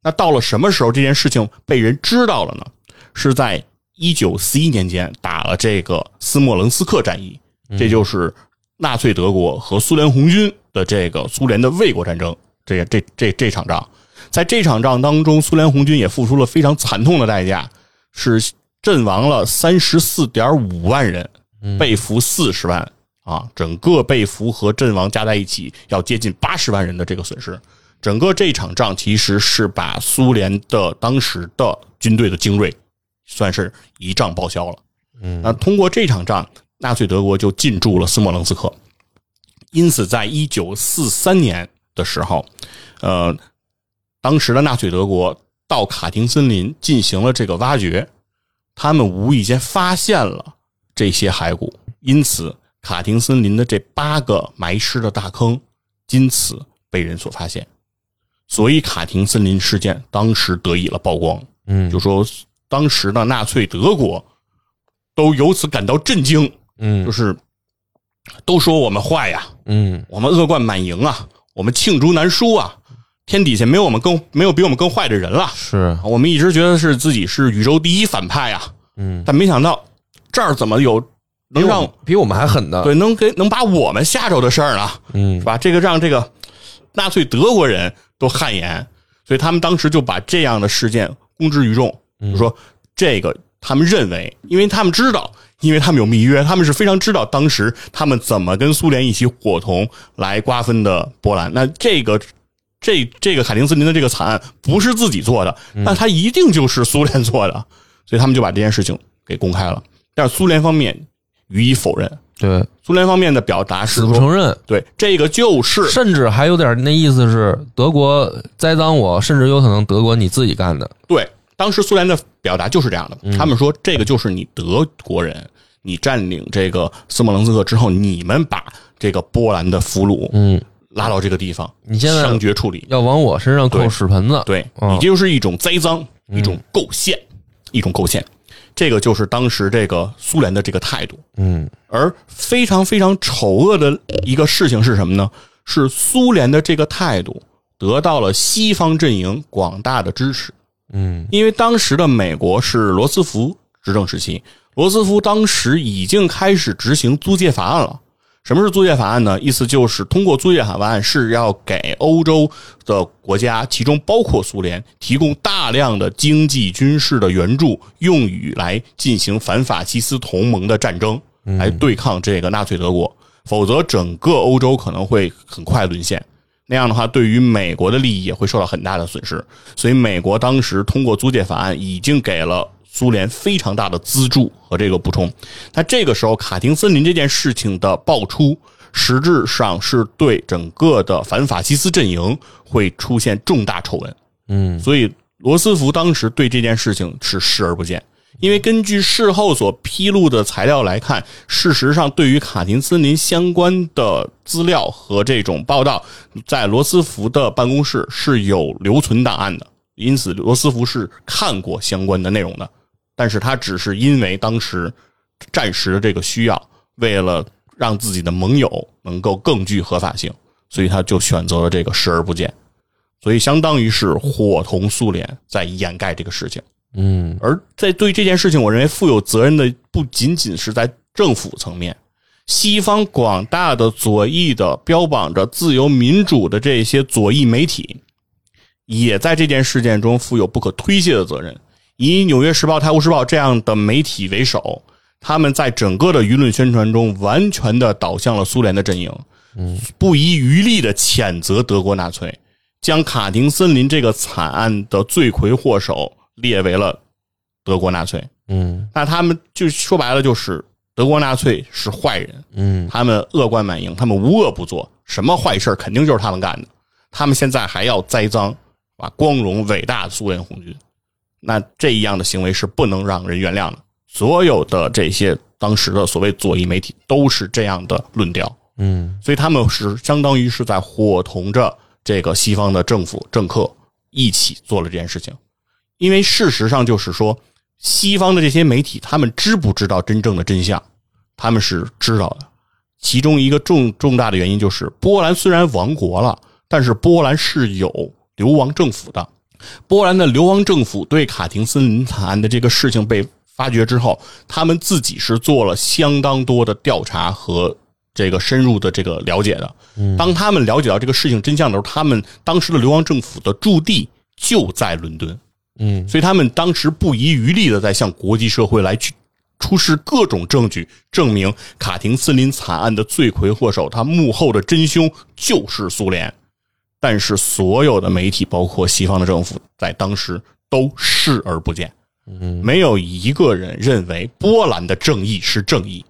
那到了什么时候这件事情被人知道了呢？是在一九四一年间打了这个斯莫棱斯克战役，这就是纳粹德国和苏联红军。的这个苏联的卫国战争，这这这这场仗，在这场仗当中，苏联红军也付出了非常惨痛的代价，是阵亡了三十四点五万人，被俘四十万啊，整个被俘和阵亡加在一起要接近八十万人的这个损失。整个这场仗其实是把苏联的当时的军队的精锐算是一仗报销了。嗯，那通过这场仗，纳粹德国就进驻了斯莫棱斯克。因此，在一九四三年的时候，呃，当时的纳粹德国到卡廷森林进行了这个挖掘，他们无意间发现了这些骸骨，因此卡廷森林的这八个埋尸的大坑，因此被人所发现，所以卡廷森林事件当时得以了曝光。嗯，就说当时的纳粹德国都由此感到震惊。嗯，就是。都说我们坏呀，嗯，我们恶贯满盈啊，我们罄竹难书啊，天底下没有我们更没有比我们更坏的人了。是我们一直觉得是自己是宇宙第一反派啊，嗯，但没想到这儿怎么有能让比我们还狠的，对，能给能把我们吓着的事儿呢？嗯，是吧？这个让这个纳粹德国人都汗颜，所以他们当时就把这样的事件公之于众，就说这个他们认为，因为他们知道。因为他们有密约，他们是非常知道当时他们怎么跟苏联一起伙同来瓜分的波兰。那这个这这个凯林斯林的这个惨案不是自己做的，那他一定就是苏联做的，所以他们就把这件事情给公开了。但是苏联方面予以否认。对，苏联方面的表达是不承认。对，这个就是，甚至还有点那意思是德国栽赃我，甚至有可能德国你自己干的。对。当时苏联的表达就是这样的，他们说这个就是你德国人，你占领这个斯莫棱斯克之后，你们把这个波兰的俘虏，嗯，拉到这个地方，你现在枪决处理，要往我身上扣屎盆子，对你就是一种栽赃，一种构陷，一种构陷，这个就是当时这个苏联的这个态度，嗯，而非常非常丑恶的一个事情是什么呢？是苏联的这个态度得到了西方阵营广大的支持。嗯因为当时的美国是罗斯福执政时期，罗斯福当时已经开始执行租借法案了。什么是租借法案呢？意思就是通过租借法案是要给欧洲的国家，其中包括苏联，提供大量的经济、军事的援助，用于来进行反法西斯同盟的战争，来对抗这个纳粹德国。否则，整个欧洲可能会很快沦陷。那样的话，对于美国的利益也会受到很大的损失。所以，美国当时通过租借法案，已经给了苏联非常大的资助和这个补充。那这个时候，卡廷森林这件事情的爆出，实质上是对整个的反法西斯阵营会出现重大丑闻。嗯所以，罗斯福当时对这件事情是视而不见。因为根据事后所披露的材料来看，事实上对于卡廷森林相关的资料和这种报道，在罗斯福的办公室是有留存档案的，因此罗斯福是看过相关的内容的，但是他只是因为当时战时的这个需要，为了让自己的盟友能够更具合法性，所以他就选择了这个视而不见，所以相当于是伙同苏联在掩盖这个事情。嗯而在对这件事情，我认为负有责任的不仅仅是在政府层面，西方广大的左翼的标榜着自由民主的这些左翼媒体，也在这件事件中负有不可推卸的责任。以《纽约时报》《泰晤士报》这样的媒体为首，他们在整个的舆论宣传中完全的倒向了苏联的阵营，不遗余力的谴责德国纳粹，将卡廷森林这个惨案的罪魁祸首列为了德国纳粹。嗯那他们就说白了就是德国纳粹是坏人，嗯他们恶贯满盈，他们无恶不作，什么坏事儿肯定就是他们干的。他们现在还要栽赃啊光荣伟大的苏联红军，那这样的行为是不能让人原谅的。所有的这些当时的所谓左翼媒体都是这样的论调，嗯所以他们是相当于是在伙同着这个西方的政府政客一起做了这件事情。因为事实上就是说，西方的这些媒体，他们知不知道真正的真相？他们是知道的。其中一个重重大的原因就是，波兰虽然亡国了，但是波兰是有流亡政府的。波兰的流亡政府对卡廷森林惨案的这个事情被发觉之后，他们自己是做了相当多的调查和这个深入的这个了解的。当他们了解到这个事情真相的时候，他们当时的流亡政府的驻地就在伦敦。嗯所以他们当时不遗余力的在向国际社会来去出示各种证据，证明卡廷森林惨案的罪魁祸首，他幕后的真凶就是苏联。但是所有的媒体，包括西方的政府，在当时都视而不见，没有一个人认为波兰的正义是正义。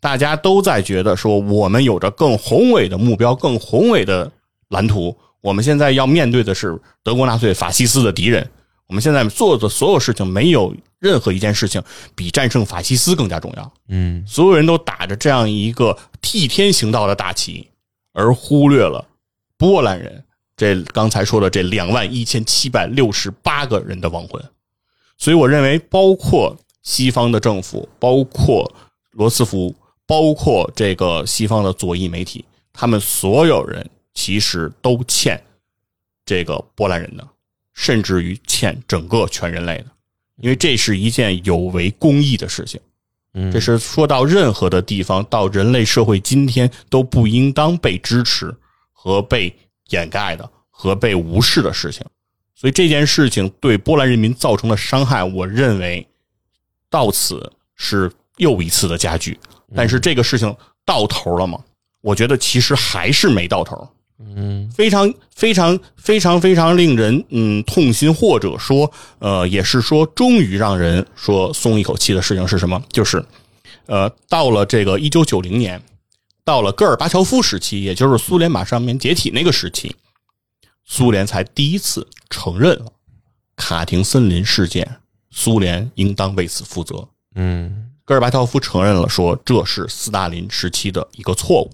大家都在觉得说，我们有着更宏伟的目标、更宏伟的蓝图。我们现在要面对的是德国纳粹法西斯的敌人。我们现在做的所有事情，没有任何一件事情比战胜法西斯更加重要。嗯所有人都打着这样一个替天行道的大旗，而忽略了波兰人这刚才说的这两万一千七百六十八个人的亡魂。所以，我认为，包括西方的政府，包括罗斯福，包括这个西方的左翼媒体，他们所有人其实都欠这个波兰人的，甚至于欠整个全人类的，因为这是一件有违公义的事情。嗯，这是说到任何的地方，到人类社会今天都不应当被支持和被掩盖的和被无视的事情。所以这件事情对波兰人民造成的伤害，我认为到此是又一次的加剧。但是这个事情到头了吗？我觉得其实还是没到头。嗯非常非常非常非常令人嗯痛心，或者说呃也是说终于让人说松一口气的事情是什么？就是呃到了这个一九九零年，到了戈尔巴乔夫时期，也就是苏联马上面解体那个时期，苏联才第一次承认了卡廷森林事件，苏联应当为此负责。嗯戈尔巴乔夫承认了说这是斯大林时期的一个错误。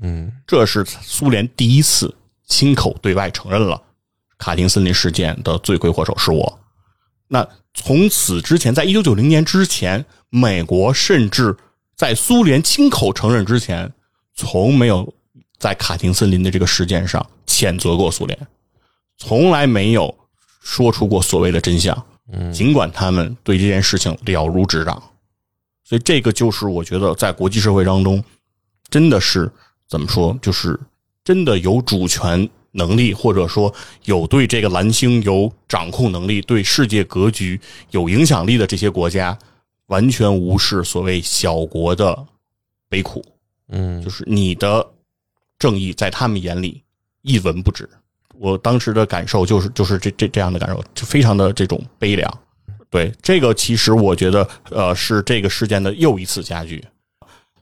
嗯这是苏联第一次亲口对外承认了卡廷森林事件的罪魁祸首是我。那从此之前，在一九九零年之前，美国甚至在苏联亲口承认之前，从没有在卡廷森林的这个事件上谴责过苏联，从来没有说出过所谓的真相。嗯尽管他们对这件事情了如指掌，所以这个就是我觉得在国际社会当中，真的是怎么说，就是真的有主权能力，或者说有对这个蓝星有掌控能力、对世界格局有影响力的这些国家，完全无视所谓小国的悲苦，嗯就是你的正义在他们眼里一文不值。我当时的感受就是就是这这这样的感受，就非常的这种悲凉。对这个，其实我觉得呃是这个事件的又一次加剧。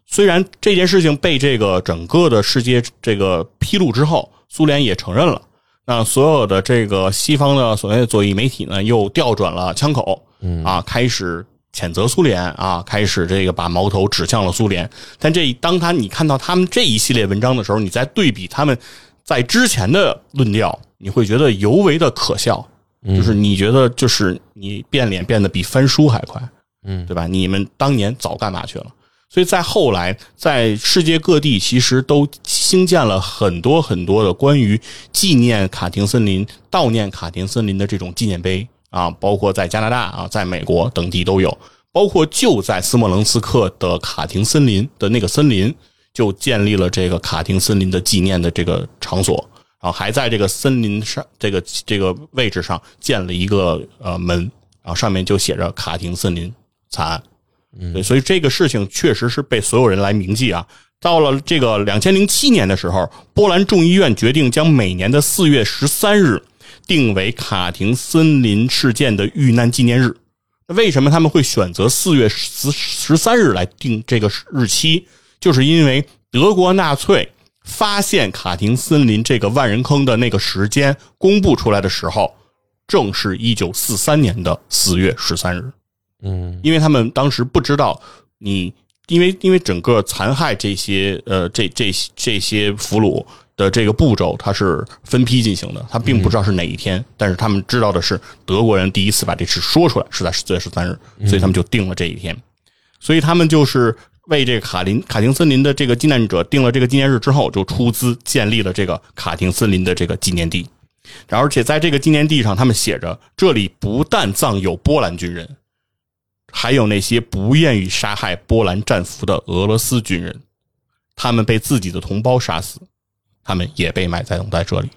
虽然这件事情被这个整个的世界这个披露之后，苏联也承认了，那所有的这个西方的所谓的左翼媒体呢，又调转了枪口，嗯啊，开始谴责苏联啊，开始这个把矛头指向了苏联。但这当他你看到他们这一系列文章的时候，你再对比他们在之前的论调，你会觉得尤为的可笑。就是你觉得，就是你变脸变得比翻书还快，嗯对吧？你们当年早干嘛去了？所以在后来，在世界各地其实都兴建了很多很多的关于纪念卡廷森林、悼念卡廷森林的这种纪念碑啊，包括在加拿大啊、在美国等地都有，包括就在斯莫棱斯克的卡廷森林的那个森林，就建立了这个卡廷森林的纪念的这个场所。然后还在这个森林上这个这个位置上建了一个呃门，然后上面就写着卡廷森林惨案。对，所以这个事情确实是被所有人来铭记啊。到了这个两千零七年的时候，波兰众议院决定将每年的四月十三日定为卡廷森林事件的遇难纪念日。为什么他们会选择四月十十三日来定这个日期？就是因为德国纳粹发现卡廷森林这个万人坑的那个时间公布出来的时候，正是一九四三年的四月十三日。嗯。因为他们当时不知道你，因为因为整个残害这些呃这这这些俘虏的这个步骤，它是分批进行的，他并不知道是哪一天，但是他们知道的是德国人第一次把这事说出来是在四月十三日，所以他们就定了这一天，所以他们就是为这个卡林卡廷森林的这个纪念者定了这个纪念日之后，就出资建立了这个卡廷森林的这个纪念地，而且在这个纪念地上，他们写着这里不但葬有波兰军人。还有那些不愿意杀害波兰战俘的俄罗斯军人，他们被自己的同胞杀死，他们也被埋葬在这里。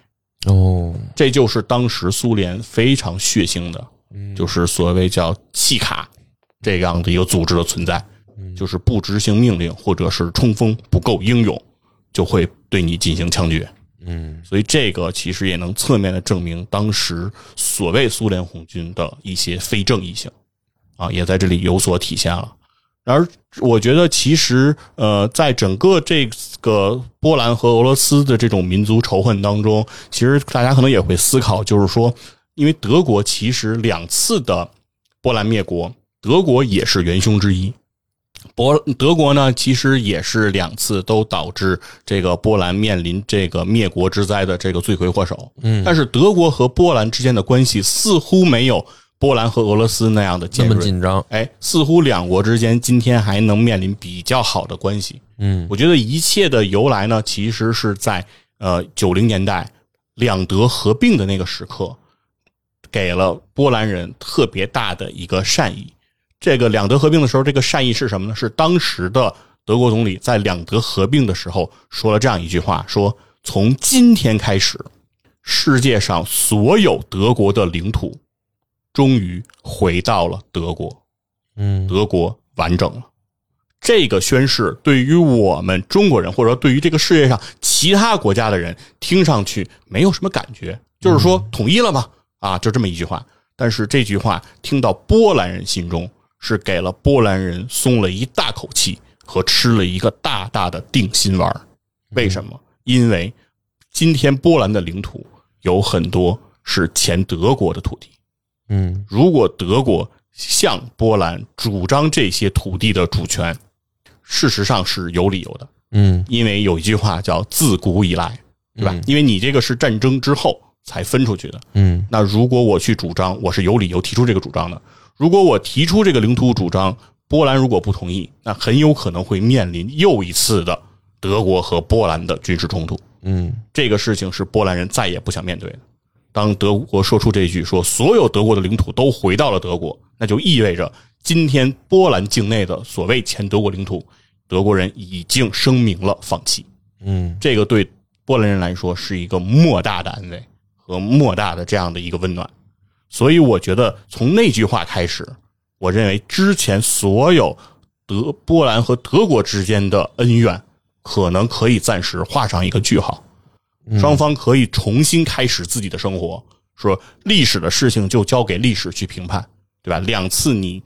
哦。这就是当时苏联非常血腥的，就是所谓叫契卡这样的一个组织的存在，就是不执行命令或者是冲锋不够英勇，就会对你进行枪决。嗯。所以这个其实也能侧面的证明当时所谓苏联红军的一些非正义性，啊，也在这里有所体现了。然而，我觉得其实呃，在整个这个波兰和俄罗斯的这种民族仇恨当中，其实大家可能也会思考，就是说，因为德国其实两次的波兰灭国，德国也是元凶之一。波德国呢，其实也是两次都导致这个波兰面临这个灭国之灾的这个罪魁祸首。嗯但是德国和波兰之间的关系似乎没有波兰和俄罗斯那样的这么。紧张，哎，似乎两国之间今天还能面临比较好的关系。嗯我觉得一切的由来呢，其实是在呃九零年代两德合并的那个时刻，给了波兰人特别大的一个善意。这个两德合并的时候，这个善意是什么呢？是当时的德国总理在两德合并的时候说了这样一句话：说从今天开始，世界上所有德国的领土终于回到了德国。嗯德国完整了。这个宣誓对于我们中国人，或者说对于这个世界上其他国家的人，听上去没有什么感觉，就是说统一了嘛，啊，就这么一句话。但是这句话听到波兰人心中，是给了波兰人松了一大口气和吃了一个大大的定心丸。为什么？因为今天波兰的领土有很多是前德国的土地。嗯如果德国向波兰主张这些土地的主权，事实上是有理由的，嗯因为有一句话叫“自古以来”，对吧？嗯因为你这个是战争之后才分出去的。嗯那如果我去主张，我是有理由提出这个主张的。如果我提出这个领土主张，波兰如果不同意，那很有可能会面临又一次的德国和波兰的军事冲突。嗯这个事情是波兰人再也不想面对的。当德国说出这句说所有德国的领土都回到了德国，那就意味着今天波兰境内的所谓前德国领土，德国人已经声明了放弃。嗯这个对波兰人来说是一个莫大的安慰和莫大的这样的一个温暖。所以我觉得从那句话开始，我认为之前所有德波兰和德国之间的恩怨，可能可以暂时画上一个句号，双方可以重新开始自己的生活。说历史的事情就交给历史去评判，对吧？两次你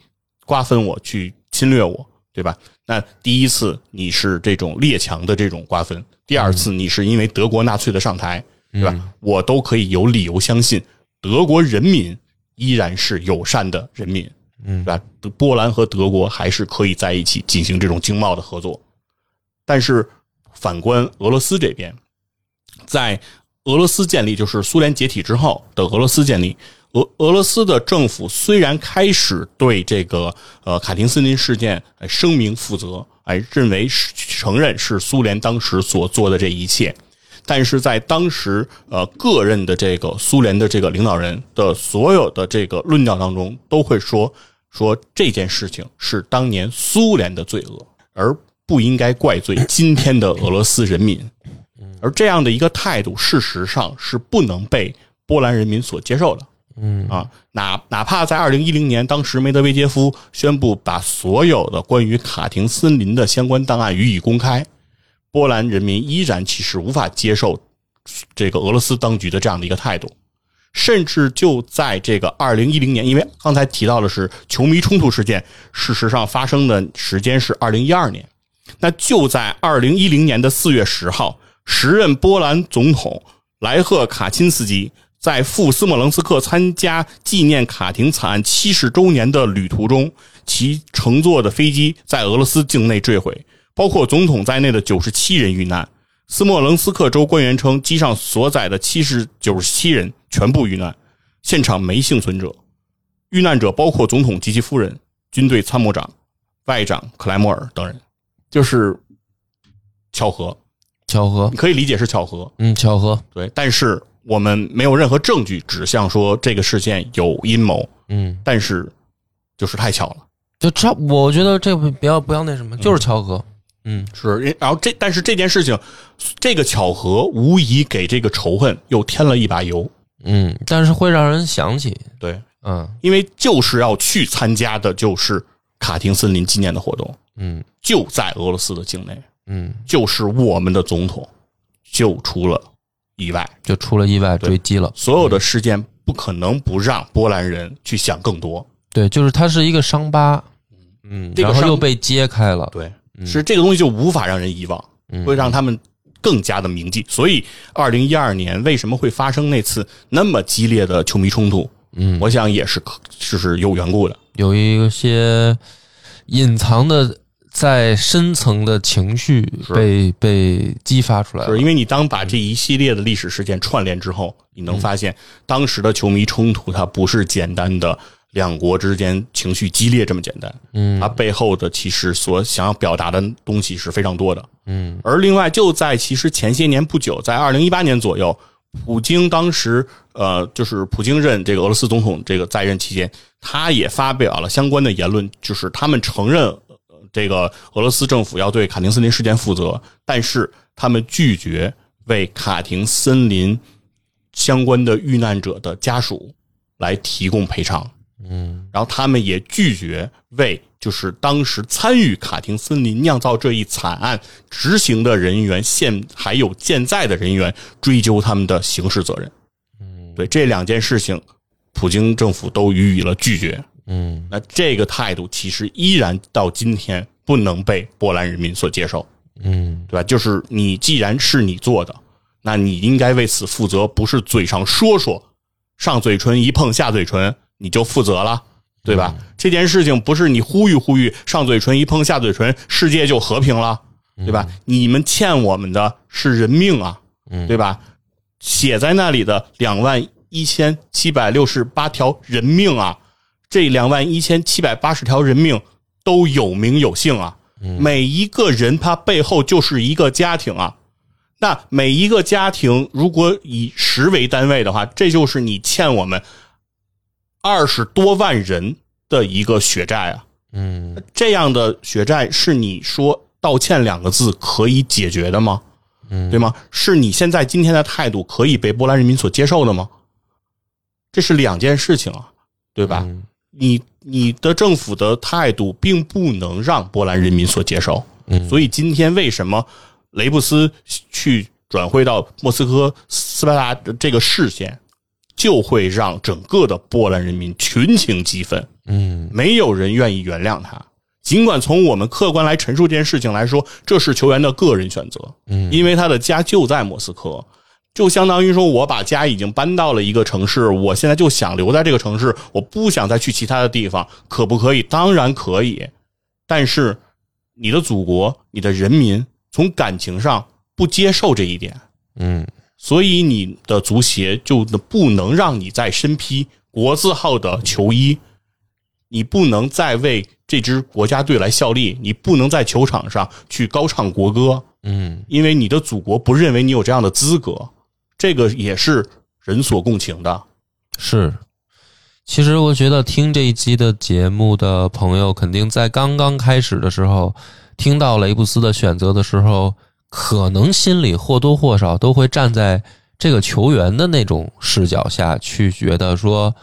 瓜分我，去侵略我，对吧？那第一次你是这种列强的这种瓜分，第二次你是因为德国纳粹的上台，对吧？我都可以有理由相信德国人民依然是友善的人民，嗯，对吧？波兰和德国还是可以在一起进行这种经贸的合作。但是反观俄罗斯这边，在俄罗斯建立，就是苏联解体之后的俄罗斯建立，俄俄罗斯的政府虽然开始对这个呃卡廷斯林事件声明负责，哎认为承认是苏联当时所做的这一切，但是在当时呃个人的这个苏联的这个领导人的所有的这个论调当中，都会说说这件事情是当年苏联的罪恶，而不应该怪罪今天的俄罗斯人民。而这样的一个态度，事实上是不能被波兰人民所接受的。嗯啊，哪哪怕在二零一零年，当时梅德韦杰夫宣布把所有的关于卡廷森林的相关档案予以公开，波兰人民依然其实无法接受这个俄罗斯当局的这样的一个态度。甚至就在这个二零一零年，因为刚才提到的是球迷冲突事件，事实上发生的时间是二零一二年。那就在二零一零年的四月十号，时任波兰总统莱赫卡钦斯基在赴斯莫棱斯克参加纪念卡廷惨案七十周年的旅途中，其乘坐的飞机在俄罗斯境内坠毁，包括总统在内的九十七人遇难。斯莫棱斯克州官员称，机上所载的七十九十七人全部遇难，现场没幸存者。遇难者包括总统及其夫人、军队参谋长、外长克莱默尔等人，就是巧合，巧合。你，可以理解是巧合。嗯，巧合，对，但是我们没有任何证据指向说这个事件有阴谋，嗯，但是就是太巧了。就差，我觉得这不不要不要那什么，就是巧合，嗯。是，然后这但是这件事情，这个巧合无疑给这个仇恨又添了一把油。嗯，但是会让人想起，对，嗯。因为就是要去参加的就是卡廷森林纪念的活动，嗯。就在俄罗斯的境内，嗯，就是我们的总统就出了意外，就出了意外坠机了，所有的事件不可能不让波兰人去想更多。对，就是它是一个伤疤，嗯，然后又被揭开了，对，是这个东西就无法让人遗忘，嗯。会让他们更加的铭记。所以，二零一二年为什么会发生那次那么激烈的球迷冲突？嗯，我想也是可就是有缘故的。有一些隐藏的在深层的情绪被被激发出来了，是因为你当把这一系列的历史事件串联之后，你能发现当时的球迷冲突，它不是简单的两国之间情绪激烈这么简单，嗯。它背后的其实所想要表达的东西是非常多的。嗯。而另外，就在其实前些年不久，在二零一八年左右，普京当时呃，就是普京任这个俄罗斯总统这个在任期间，他也发表了相关的言论，就是他们承认呃这个俄罗斯政府要对卡廷森林事件负责，但是他们拒绝为卡廷森林相关的遇难者的家属来提供赔偿。嗯然后他们也拒绝为就是当时参与卡廷森林酿造这一惨案执行的人员现还有健在的人员追究他们的刑事责任。嗯对这两件事情，普京政府都予以了拒绝。嗯那这个态度其实依然到今天不能被波兰人民所接受，嗯对吧？就是你既然是你做的，那你应该为此负责，不是嘴上说说，上嘴唇一碰下嘴唇你就负责了，对吧？这件事情不是你呼吁呼吁，上嘴唇一碰下嘴唇，世界就和平了，对吧？你们欠我们的是人命啊，对吧？写在那里的两万一千七百六十八条人命啊，这两万一千七百八十条人命都有名有姓啊，每一个人他背后就是一个家庭啊。那每一个家庭如果以十为单位的话，这就是你欠我们二十多万人的一个血债啊！嗯这样的血债是你说道歉两个字可以解决的吗？嗯，对吗？是你现在今天的态度可以被波兰人民所接受的吗？这是两件事情啊，对吧？嗯你你的政府的态度并不能让波兰人民所接受，嗯。所以今天为什么雷布斯去转会到莫斯科斯巴达的这个视线，就会让整个的波兰人民群情激愤，嗯。没有人愿意原谅他。尽管从我们客观来陈述这件事情来说，这是球员的个人选择，嗯。因为他的家就在莫斯科，就相当于说我把家已经搬到了一个城市，我现在就想留在这个城市，我不想再去其他的地方，可不可以？当然可以，但是你的祖国、你的人民从感情上不接受这一点，嗯。所以你的足协就不能让你再身披国字号的球衣，你不能再为这支国家队来效力，你不能在球场上去高唱国歌，嗯。因为你的祖国不认为你有这样的资格，这个也是人所共情的。是。其实我觉得听这一期的节目的朋友，肯定在刚刚开始的时候听到雷布斯的选择的时候，可能心里或多或少都会站在这个球员的那种视角下去，觉得说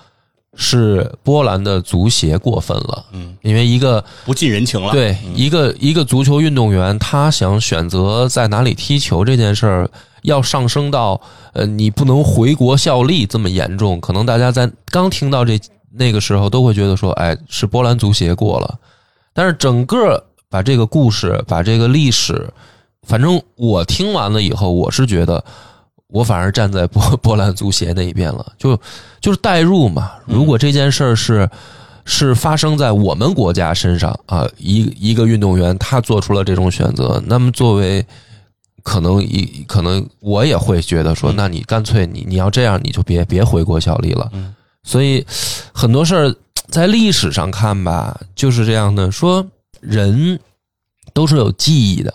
是波兰的足协过分了，嗯，因为一个不近人情了。对一个一个足球运动员，他想选择在哪里踢球这件事儿，要上升到呃你不能回国效力这么严重，可能大家在刚听到这那个时候都会觉得说，哎，是波兰足协过了。但是整个把这个故事，把这个历史，反正我听完了以后，我是觉得。我反而站在波 [laughs] 波兰足协那一边了，就就是代入嘛。如果这件事儿是是发生在我们国家身上啊，一一个运动员他做出了这种选择，那么作为可能一可能我也会觉得说，那你干脆你你要这样，你就别别回国效力了。嗯所以很多事儿在历史上看吧，就是这样的，说人都是有记忆的，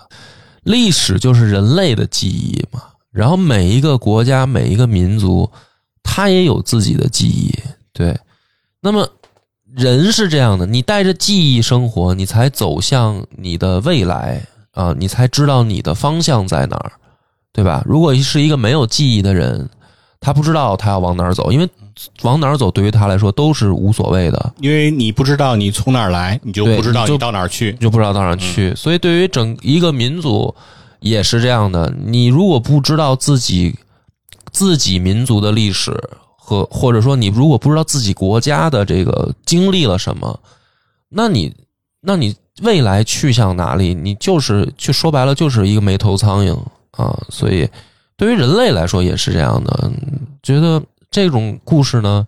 历史就是人类的记忆嘛。然后每一个国家、每一个民族，他也有自己的记忆。对，那么人是这样的，你带着记忆生活，你才走向你的未来啊，你才知道你的方向在哪儿，对吧？如果是一个没有记忆的人，他不知道他要往哪儿走，因为往哪儿走对于他来说都是无所谓的，因为你不知道你从哪儿来，你就不知道你到哪儿去。就不知道到哪儿去。所以对于整一个民族也是这样的，你如果不知道自己自己民族的历史和或者说你如果不知道自己国家的这个经历了什么，那你那你未来去向哪里？你就是去说白了就是一个没头苍蝇啊。所以对于人类来说也是这样的，觉得这种故事呢。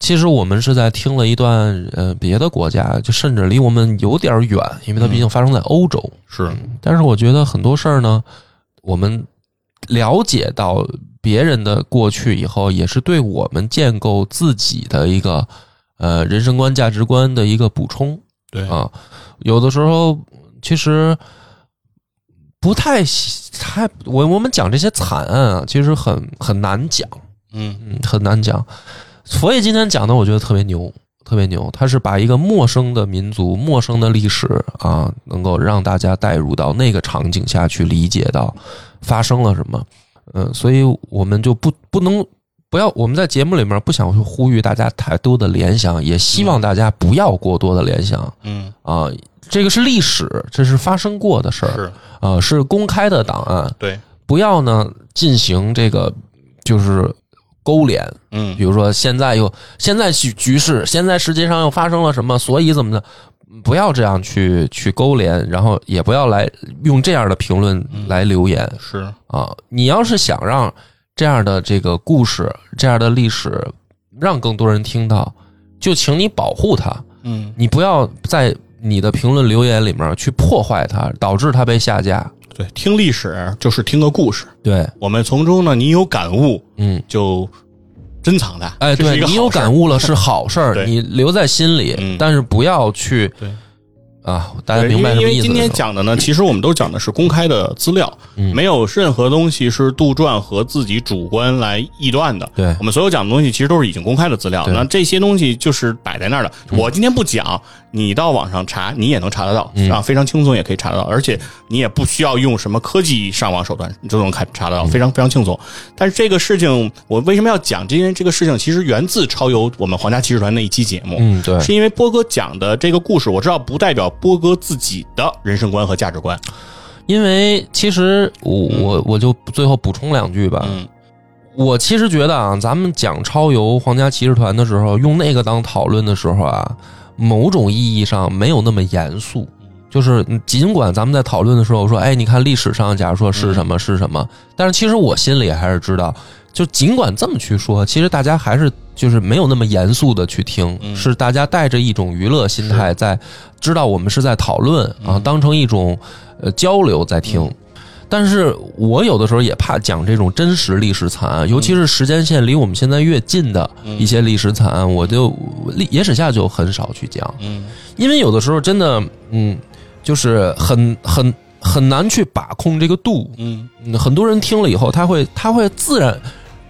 其实我们是在听了一段呃别的国家，就甚至离我们有点远，因为它毕竟发生在欧洲。是，但是我觉得很多事儿呢，我们了解到别人的过去以后，也是对我们建构自己的一个呃人生观、价值观的一个补充对啊。有的时候其实不太喜太我我们讲这些惨案啊，其实很很难讲，嗯嗯，很难讲。佛爷今天讲的，我觉得特别牛，特别牛。他是把一个陌生的民族、陌生的历史啊，能够让大家带入到那个场景下去理解到发生了什么。嗯，所以我们就不不能不要我们在节目里面不想去呼吁大家太多的联想，也希望大家不要过多的联想嗯，啊。这个是历史，这是发生过的事儿是啊，是公开的档案，对，不要呢进行这个就是勾连。嗯比如说现在又现在局局势，现在世界上又发生了什么，所以怎么的，不要这样去去勾连，然后也不要来用这样的评论来留言是，啊。你要是想让这样的这个故事、这样的历史让更多人听到，就请你保护它，嗯你不要在你的评论留言里面去破坏它，导致它被下架。对，听历史就是听个故事，对，我们从中呢，你有感悟嗯。就珍藏它。哎，对你有感悟了是好事儿，[laughs] 对你留在心里，嗯但是不要去对啊，大家明白什么意思？因为今天讲的呢，其实我们都讲的是公开的资料，嗯没有任何东西是杜撰和自己主观来臆断的。对我们所有讲的东西其实都是已经公开的资料，那这些东西就是摆在那儿的。我今天不讲，你到网上查，你也能查得到，嗯啊，非常轻松也可以查得到，而且你也不需要用什么科技上网手段，你就能看查嗯得到，非常非常轻松。但是这个事情，我为什么要讲？因为这个事情其实源自超游我们皇家骑士团那一期节目，嗯，对，是因为波哥讲的这个故事，我知道不代表波哥自己的人生观和价值观。因为其实我我我就最后补充两句吧。嗯我其实觉得啊，咱们讲超游皇家骑士团的时候，用那个当讨论的时候啊，某种意义上没有那么严肃。就是嗯尽管咱们在讨论的时候说，哎，你看历史上，假如说是什么是什么，但是其实我心里还是知道，就尽管这么去说，其实大家还是就是没有那么严肃的去听，是大家带着一种娱乐心态在知道我们是在讨论啊，当成一种呃交流在听。但是我有的时候也怕讲这种真实历史惨案，尤其是时间线离我们现在越近的一些历史惨案，我就历野史下就很少去讲，嗯。因为有的时候真的，嗯，就是很很很难去把控这个度。嗯。嗯很多人听了以后，他会他会自然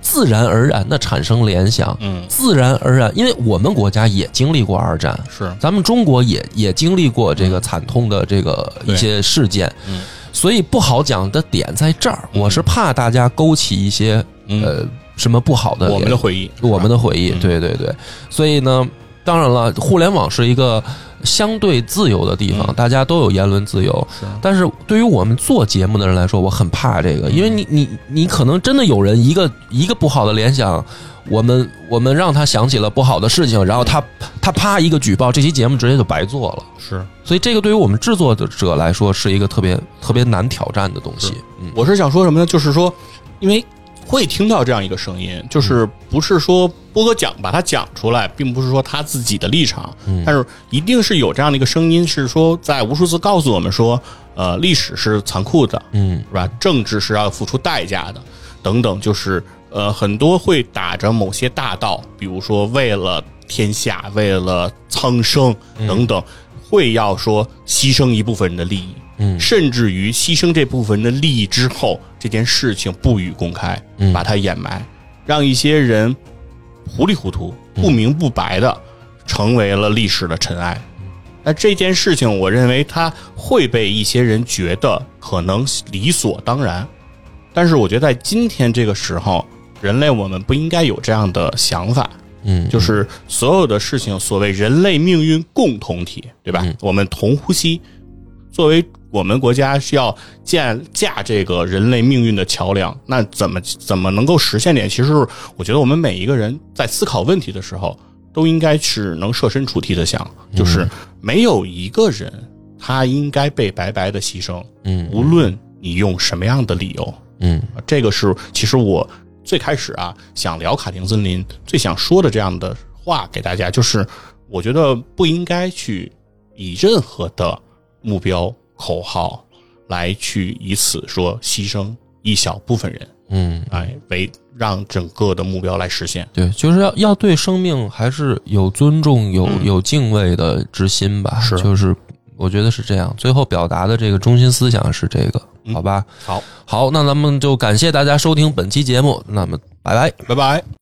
自然而然的产生联想，嗯，自然而然，因为我们国家也经历过二战，是。咱们中国也也经历过这个惨痛的这个一些事件，嗯所以不好讲的点在这儿。我是怕大家勾起一些、嗯呃什么不好的我们的回忆，我们的回忆，嗯对对对。所以呢，当然了，互联网是一个相对自由的地方，嗯大家都有言论自由。是但是对于我们做节目的人来说，我很怕这个，因为你你你可能真的有人一个一个不好的联想，我们我们让他想起了不好的事情，然后他他啪一个举报，这期节目直接就白做了。是。所以这个对于我们制作者来说是一个特别特别难挑战的东西。嗯我是想说什么呢？就是说，因为会听到这样一个声音，就是不是说波哥讲把它讲出来，并不是说他自己的立场，但是一定是有这样的一个声音，是说在无数次告诉我们说，呃，历史是残酷的，嗯。是吧？政治是要付出代价的，等等，就是呃，很多会打着某些大道，比如说为了天下，为了苍生等等，会要说牺牲一部分人的利益，嗯。甚至于牺牲这部分人的利益之后，这件事情不予公开，嗯。把它掩埋，让一些人糊里糊涂、不明不白的成为了历史的尘埃。那这件事情，我认为它会被一些人觉得可能理所当然，但是我觉得在今天这个时候，人类我们不应该有这样的想法，嗯，就是所有的事情，所谓人类命运共同体，对吧？嗯。我们同呼吸，作为我们国家需要建架这个人类命运的桥梁，那怎么怎么能够实现点？其实我觉得我们每一个人在思考问题的时候，都应该是能设身处地的想，就是没有一个人他应该被白白的牺牲，嗯无论你用什么样的理由，嗯。这个是其实我最开始啊想聊卡廷森林最想说的这样的话给大家，就是我觉得不应该去以任何的目标口号来去以此说牺牲一小部分人，嗯，哎，为让整个的目标来实现。对，就是要要对生命还是有尊重、有有敬畏的之心吧。是就是我觉得是这样。最后表达的这个中心思想是这个，好吧？好，好，那咱们就感谢大家收听本期节目，那么拜拜。拜拜。